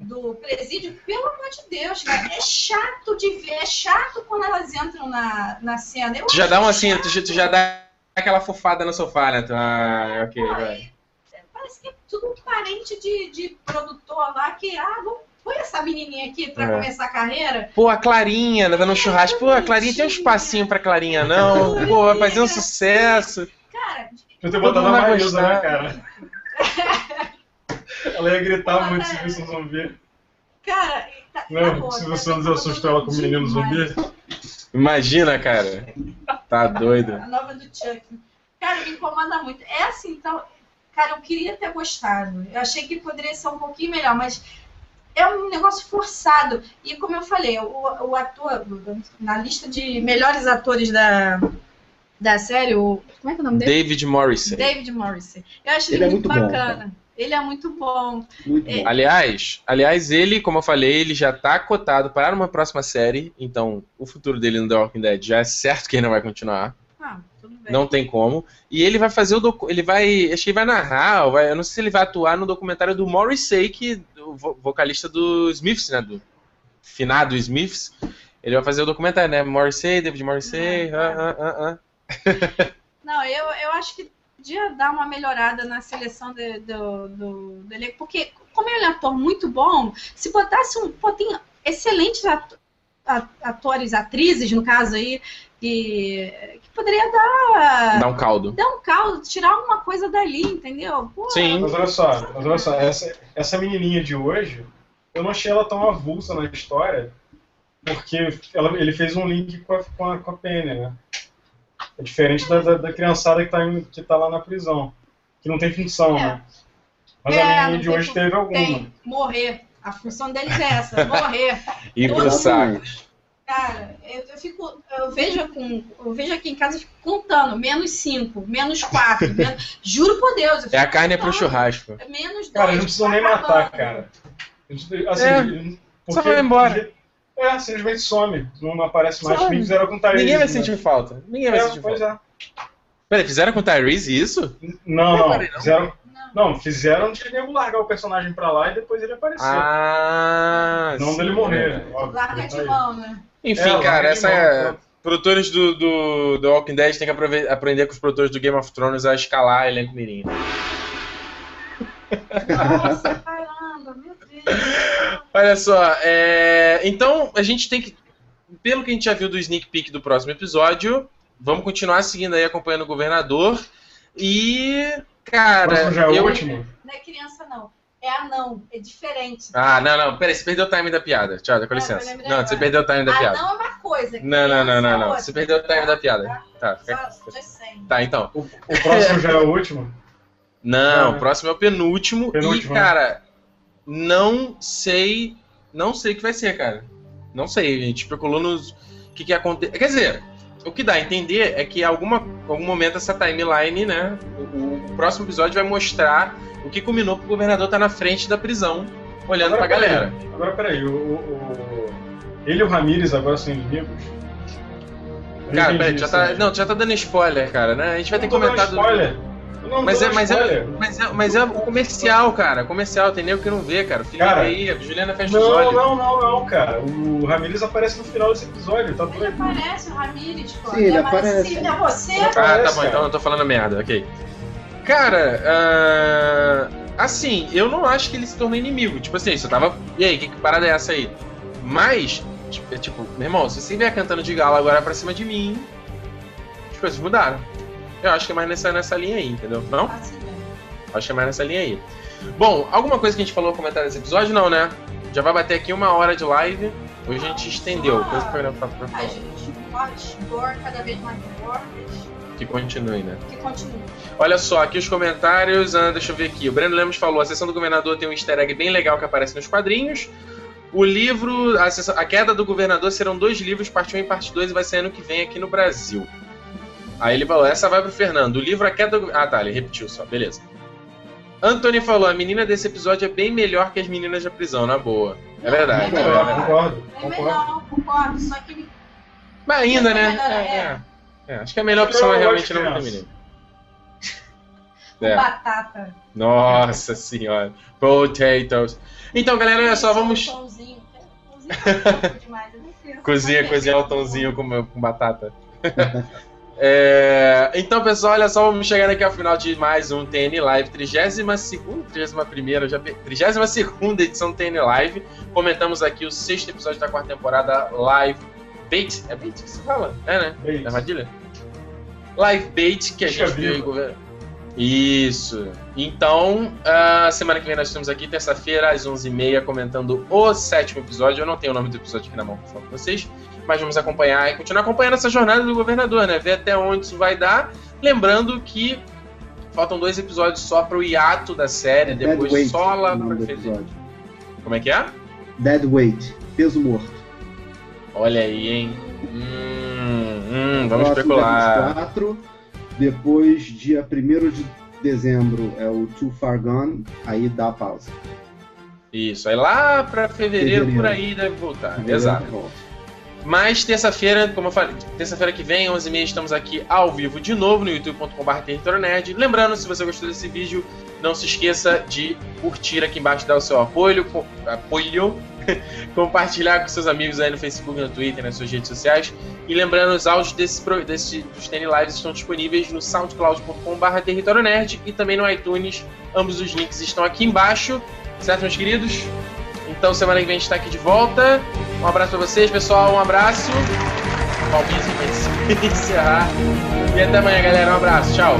Speaker 2: do, do, presídio, pelo amor de Deus, cara, é chato de ver, é chato quando elas entram na, na cena. Eu
Speaker 1: tu já dá uma assim, tu, tu, já dá aquela fofada no sofá, né? Ah, ok,
Speaker 2: vai. Parece que é tudo um parente de, de produtor lá que, ah, vamos põe essa menininha aqui pra é. começar a carreira.
Speaker 1: Pô, a Clarinha, né, dando um churrasco. Pô, a Clarinha tem um espacinho pra Clarinha, não? Pô, vai fazer um sucesso.
Speaker 3: Cara, eu ter botado a Maísa, né, cara? ela ia gritar muito se visse um zumbi.
Speaker 2: Cara, tá,
Speaker 3: não, tá se você não assustou ela com o menino zumbi.
Speaker 1: Imagina, cara. Tá doido.
Speaker 2: A nova do Chuck. Cara, me incomoda muito. É assim, então. Cara, eu queria ter gostado. Eu achei que poderia ser um pouquinho melhor, mas é um negócio forçado. E como eu falei, o, o ator, na lista de melhores atores da, da série, o. Como é que é o nome
Speaker 1: dele? David Morrissey.
Speaker 2: David Morrissey. Eu acho ele, ele é muito, muito bacana. Bom, ele é muito bom.
Speaker 1: Muito é... bom. Aliás, aliás, ele, como eu falei, ele já está cotado para uma próxima série. Então, o futuro dele no The Walking Dead já é certo que ele não vai continuar. Ah, não tem como. E ele vai fazer o docu ele vai, acho que ele vai narrar, vai, eu não sei se ele vai atuar no documentário do Morrissey, que vocalista do Smiths, né? Do finado Smiths. Ele vai fazer o documentário, né? Morrissey, David Morrissey. Ah, ah, ah,
Speaker 2: ah. Não, eu, eu acho que podia dar uma melhorada na seleção de, do, do, do elenco, porque como ele é um ator muito bom, se botasse um. Pô, tem excelentes atores, atrizes, no caso aí, que, que poderia dar.
Speaker 1: Dar um caldo.
Speaker 2: Dar um caldo, tirar alguma coisa dali, entendeu?
Speaker 3: Pô, Sim. Mas olha só, mas olha só, essa, essa menininha de hoje, eu não achei ela tão avulsa na história, porque ela, ele fez um link com a, com a, com a Penny, né? É diferente da, da, da, criançada que tá, que tá lá na prisão, que não tem função, é. né? Mas é, a menininha de hoje teve alguma. Tem,
Speaker 2: morrer. A função deles é essa, morrer.
Speaker 1: Ir pro saco.
Speaker 2: Cara, eu, eu, fico. Eu vejo, com, eu vejo aqui em casa contando, menos 5, menos 4. menos, juro por Deus.
Speaker 1: É a carne é pro churrasco.
Speaker 2: Menos 2.
Speaker 3: Cara, não precisa nem matar, cara. Assim,
Speaker 1: é, só vai embora.
Speaker 3: É, simplesmente some. Não aparece mais. Some. Fizeram com Tyrese.
Speaker 1: Ninguém vai sentir falta. Ninguém vai é, sentir
Speaker 3: pois
Speaker 1: falta. É. Peraí, fizeram com Tyrese isso?
Speaker 3: Não, não. não. Fizeram, não, fizeram de nego largar o personagem pra lá e depois ele aparecer.
Speaker 1: Ah,
Speaker 3: Não sim, dele morrer.
Speaker 2: Larga de mão, né?
Speaker 1: Enfim, é, cara, essa é. Produtores do, do, do Walking Dead têm que aprender com os produtores do Game of Thrones a escalar elenco mirim.
Speaker 2: Nossa.
Speaker 1: Olha só, é... então a gente tem que. Pelo que a gente já viu do sneak peek do próximo episódio, vamos continuar seguindo aí, acompanhando o governador. E. Cara.
Speaker 3: já é o eu... último?
Speaker 2: Não é criança, não. É anão, é diferente.
Speaker 1: Ah, não, não, peraí, você perdeu o time da piada. Tchau, com licença. Não, você perdeu o time da piada.
Speaker 2: Anão é uma coisa.
Speaker 1: Não, não, não, não, não. Você perdeu o time da piada. Tá, tá, tá então.
Speaker 3: O, o próximo já é o último?
Speaker 1: Não, o próximo é o penúltimo. penúltimo e, né? cara, não sei. Não sei o que vai ser, cara. Não sei, a gente especulou nos. O que, que ia acontecer. Quer dizer, o que dá a entender é que em alguma, algum momento essa timeline, né? O, o próximo episódio vai mostrar o que culminou pro governador estar tá na frente da prisão, olhando agora, pra galera.
Speaker 3: Agora, peraí, o, o, ele e o Ramires agora são inimigos?
Speaker 1: Cara, peraí, já tá, não, já tá dando spoiler, cara, né? A gente vai ter comentado. Spoiler. Não, mas, é, mas, é, mas, é, mas é o comercial, cara. Comercial, tem nego que não vê, cara. Filha cara, aí, a Juliana fecha
Speaker 3: não,
Speaker 1: os olhos.
Speaker 3: Não, não, não, cara. O Ramirez aparece no final desse episódio, tá
Speaker 2: doido? Ele aparece, o Ramirez, pô.
Speaker 4: Sim, ele, ele aparece.
Speaker 2: É você?
Speaker 1: Ah, tá bom, então eu tô falando merda, ok. Cara, uh, assim, eu não acho que ele se tornou inimigo. Tipo assim, você tava. E aí, que, que parada é essa aí? Mas, tipo, é tipo, meu irmão, se você vier cantando de galo agora pra cima de mim, as coisas mudaram. Eu acho que é mais nessa, nessa linha aí, entendeu? Não? Acho que é mais nessa linha aí. Bom, alguma coisa que a gente falou no comentário desse episódio? Não, né? Já vai bater aqui uma hora de live. Hoje a gente estendeu. Coisa pra, pra, pra
Speaker 2: falar. A gente pode cada vez mais fortes.
Speaker 1: Que continue, né?
Speaker 2: Que continue.
Speaker 1: Olha só, aqui os comentários. Ah, deixa eu ver aqui. O Breno Lemos falou: a sessão do governador tem um easter egg bem legal que aparece nos quadrinhos. O livro, a, sessão, a queda do governador serão dois livros, parte 1 e parte 2, e vai ser ano que vem aqui no Brasil. Aí ele falou: essa vai pro Fernando. O livro A Queda do. Ah, tá, ele repetiu só, beleza. Anthony falou: a menina desse episódio é bem melhor que as meninas da prisão, na boa. É verdade.
Speaker 3: É, concordo.
Speaker 2: É melhor, concordo. Só que.
Speaker 1: Mas ainda, né? É, é. É, acho que a melhor opção é realmente não ter menino.
Speaker 2: É. Batata.
Speaker 1: Nossa senhora. Potatoes. Então, galera, olha só, vamos. Pãozinho. Cozinha, cozinhar o tãozinho com, com batata. É, então, pessoal, olha só, vamos chegando aqui ao final de mais um TN Live, 32 segunda, 31 já 32 edição do TN Live. Comentamos aqui o sexto episódio da quarta temporada Live Bait. É Bait que se fala? É, né? Bait. Armadilha? Live Bait, que a gente viu Isso. Então, uh, semana que vem nós estamos aqui, terça-feira, às 11h30, comentando o sétimo episódio. Eu não tenho o nome do episódio aqui na mão para falar com vocês mas vamos acompanhar e continuar acompanhando essa jornada do governador, né? Ver até onde isso vai dar. Lembrando que faltam dois episódios só para o hiato da série, depois
Speaker 4: weight,
Speaker 1: só lá para fevereiro. Como é que é?
Speaker 4: Dead Weight, peso morto.
Speaker 1: Olha aí, hein? Hum, hum, vamos especular.
Speaker 4: 24, depois, dia 1 de dezembro, é o Too Far Gone, aí dá a pausa.
Speaker 1: Isso, aí lá para fevereiro, fevereiro, por aí deve voltar. Fevereiro Exato. Volta. Mas terça-feira, como eu falei, terça-feira que vem, 11h30, estamos aqui ao vivo de novo no youtube.com.br. Lembrando, se você gostou desse vídeo, não se esqueça de curtir aqui embaixo, dar o seu apoio, apoio compartilhar com seus amigos aí no Facebook, no Twitter, nas suas redes sociais. E lembrando, os áudios desse, desse, dos TN Lives estão disponíveis no soundcloud.com.br e também no iTunes. Ambos os links estão aqui embaixo. Certo, meus queridos? Então semana que vem a gente está aqui de volta. Um abraço para vocês, pessoal. Um abraço. Palminhas pra encerrar. E até amanhã, galera. Um abraço. Tchau.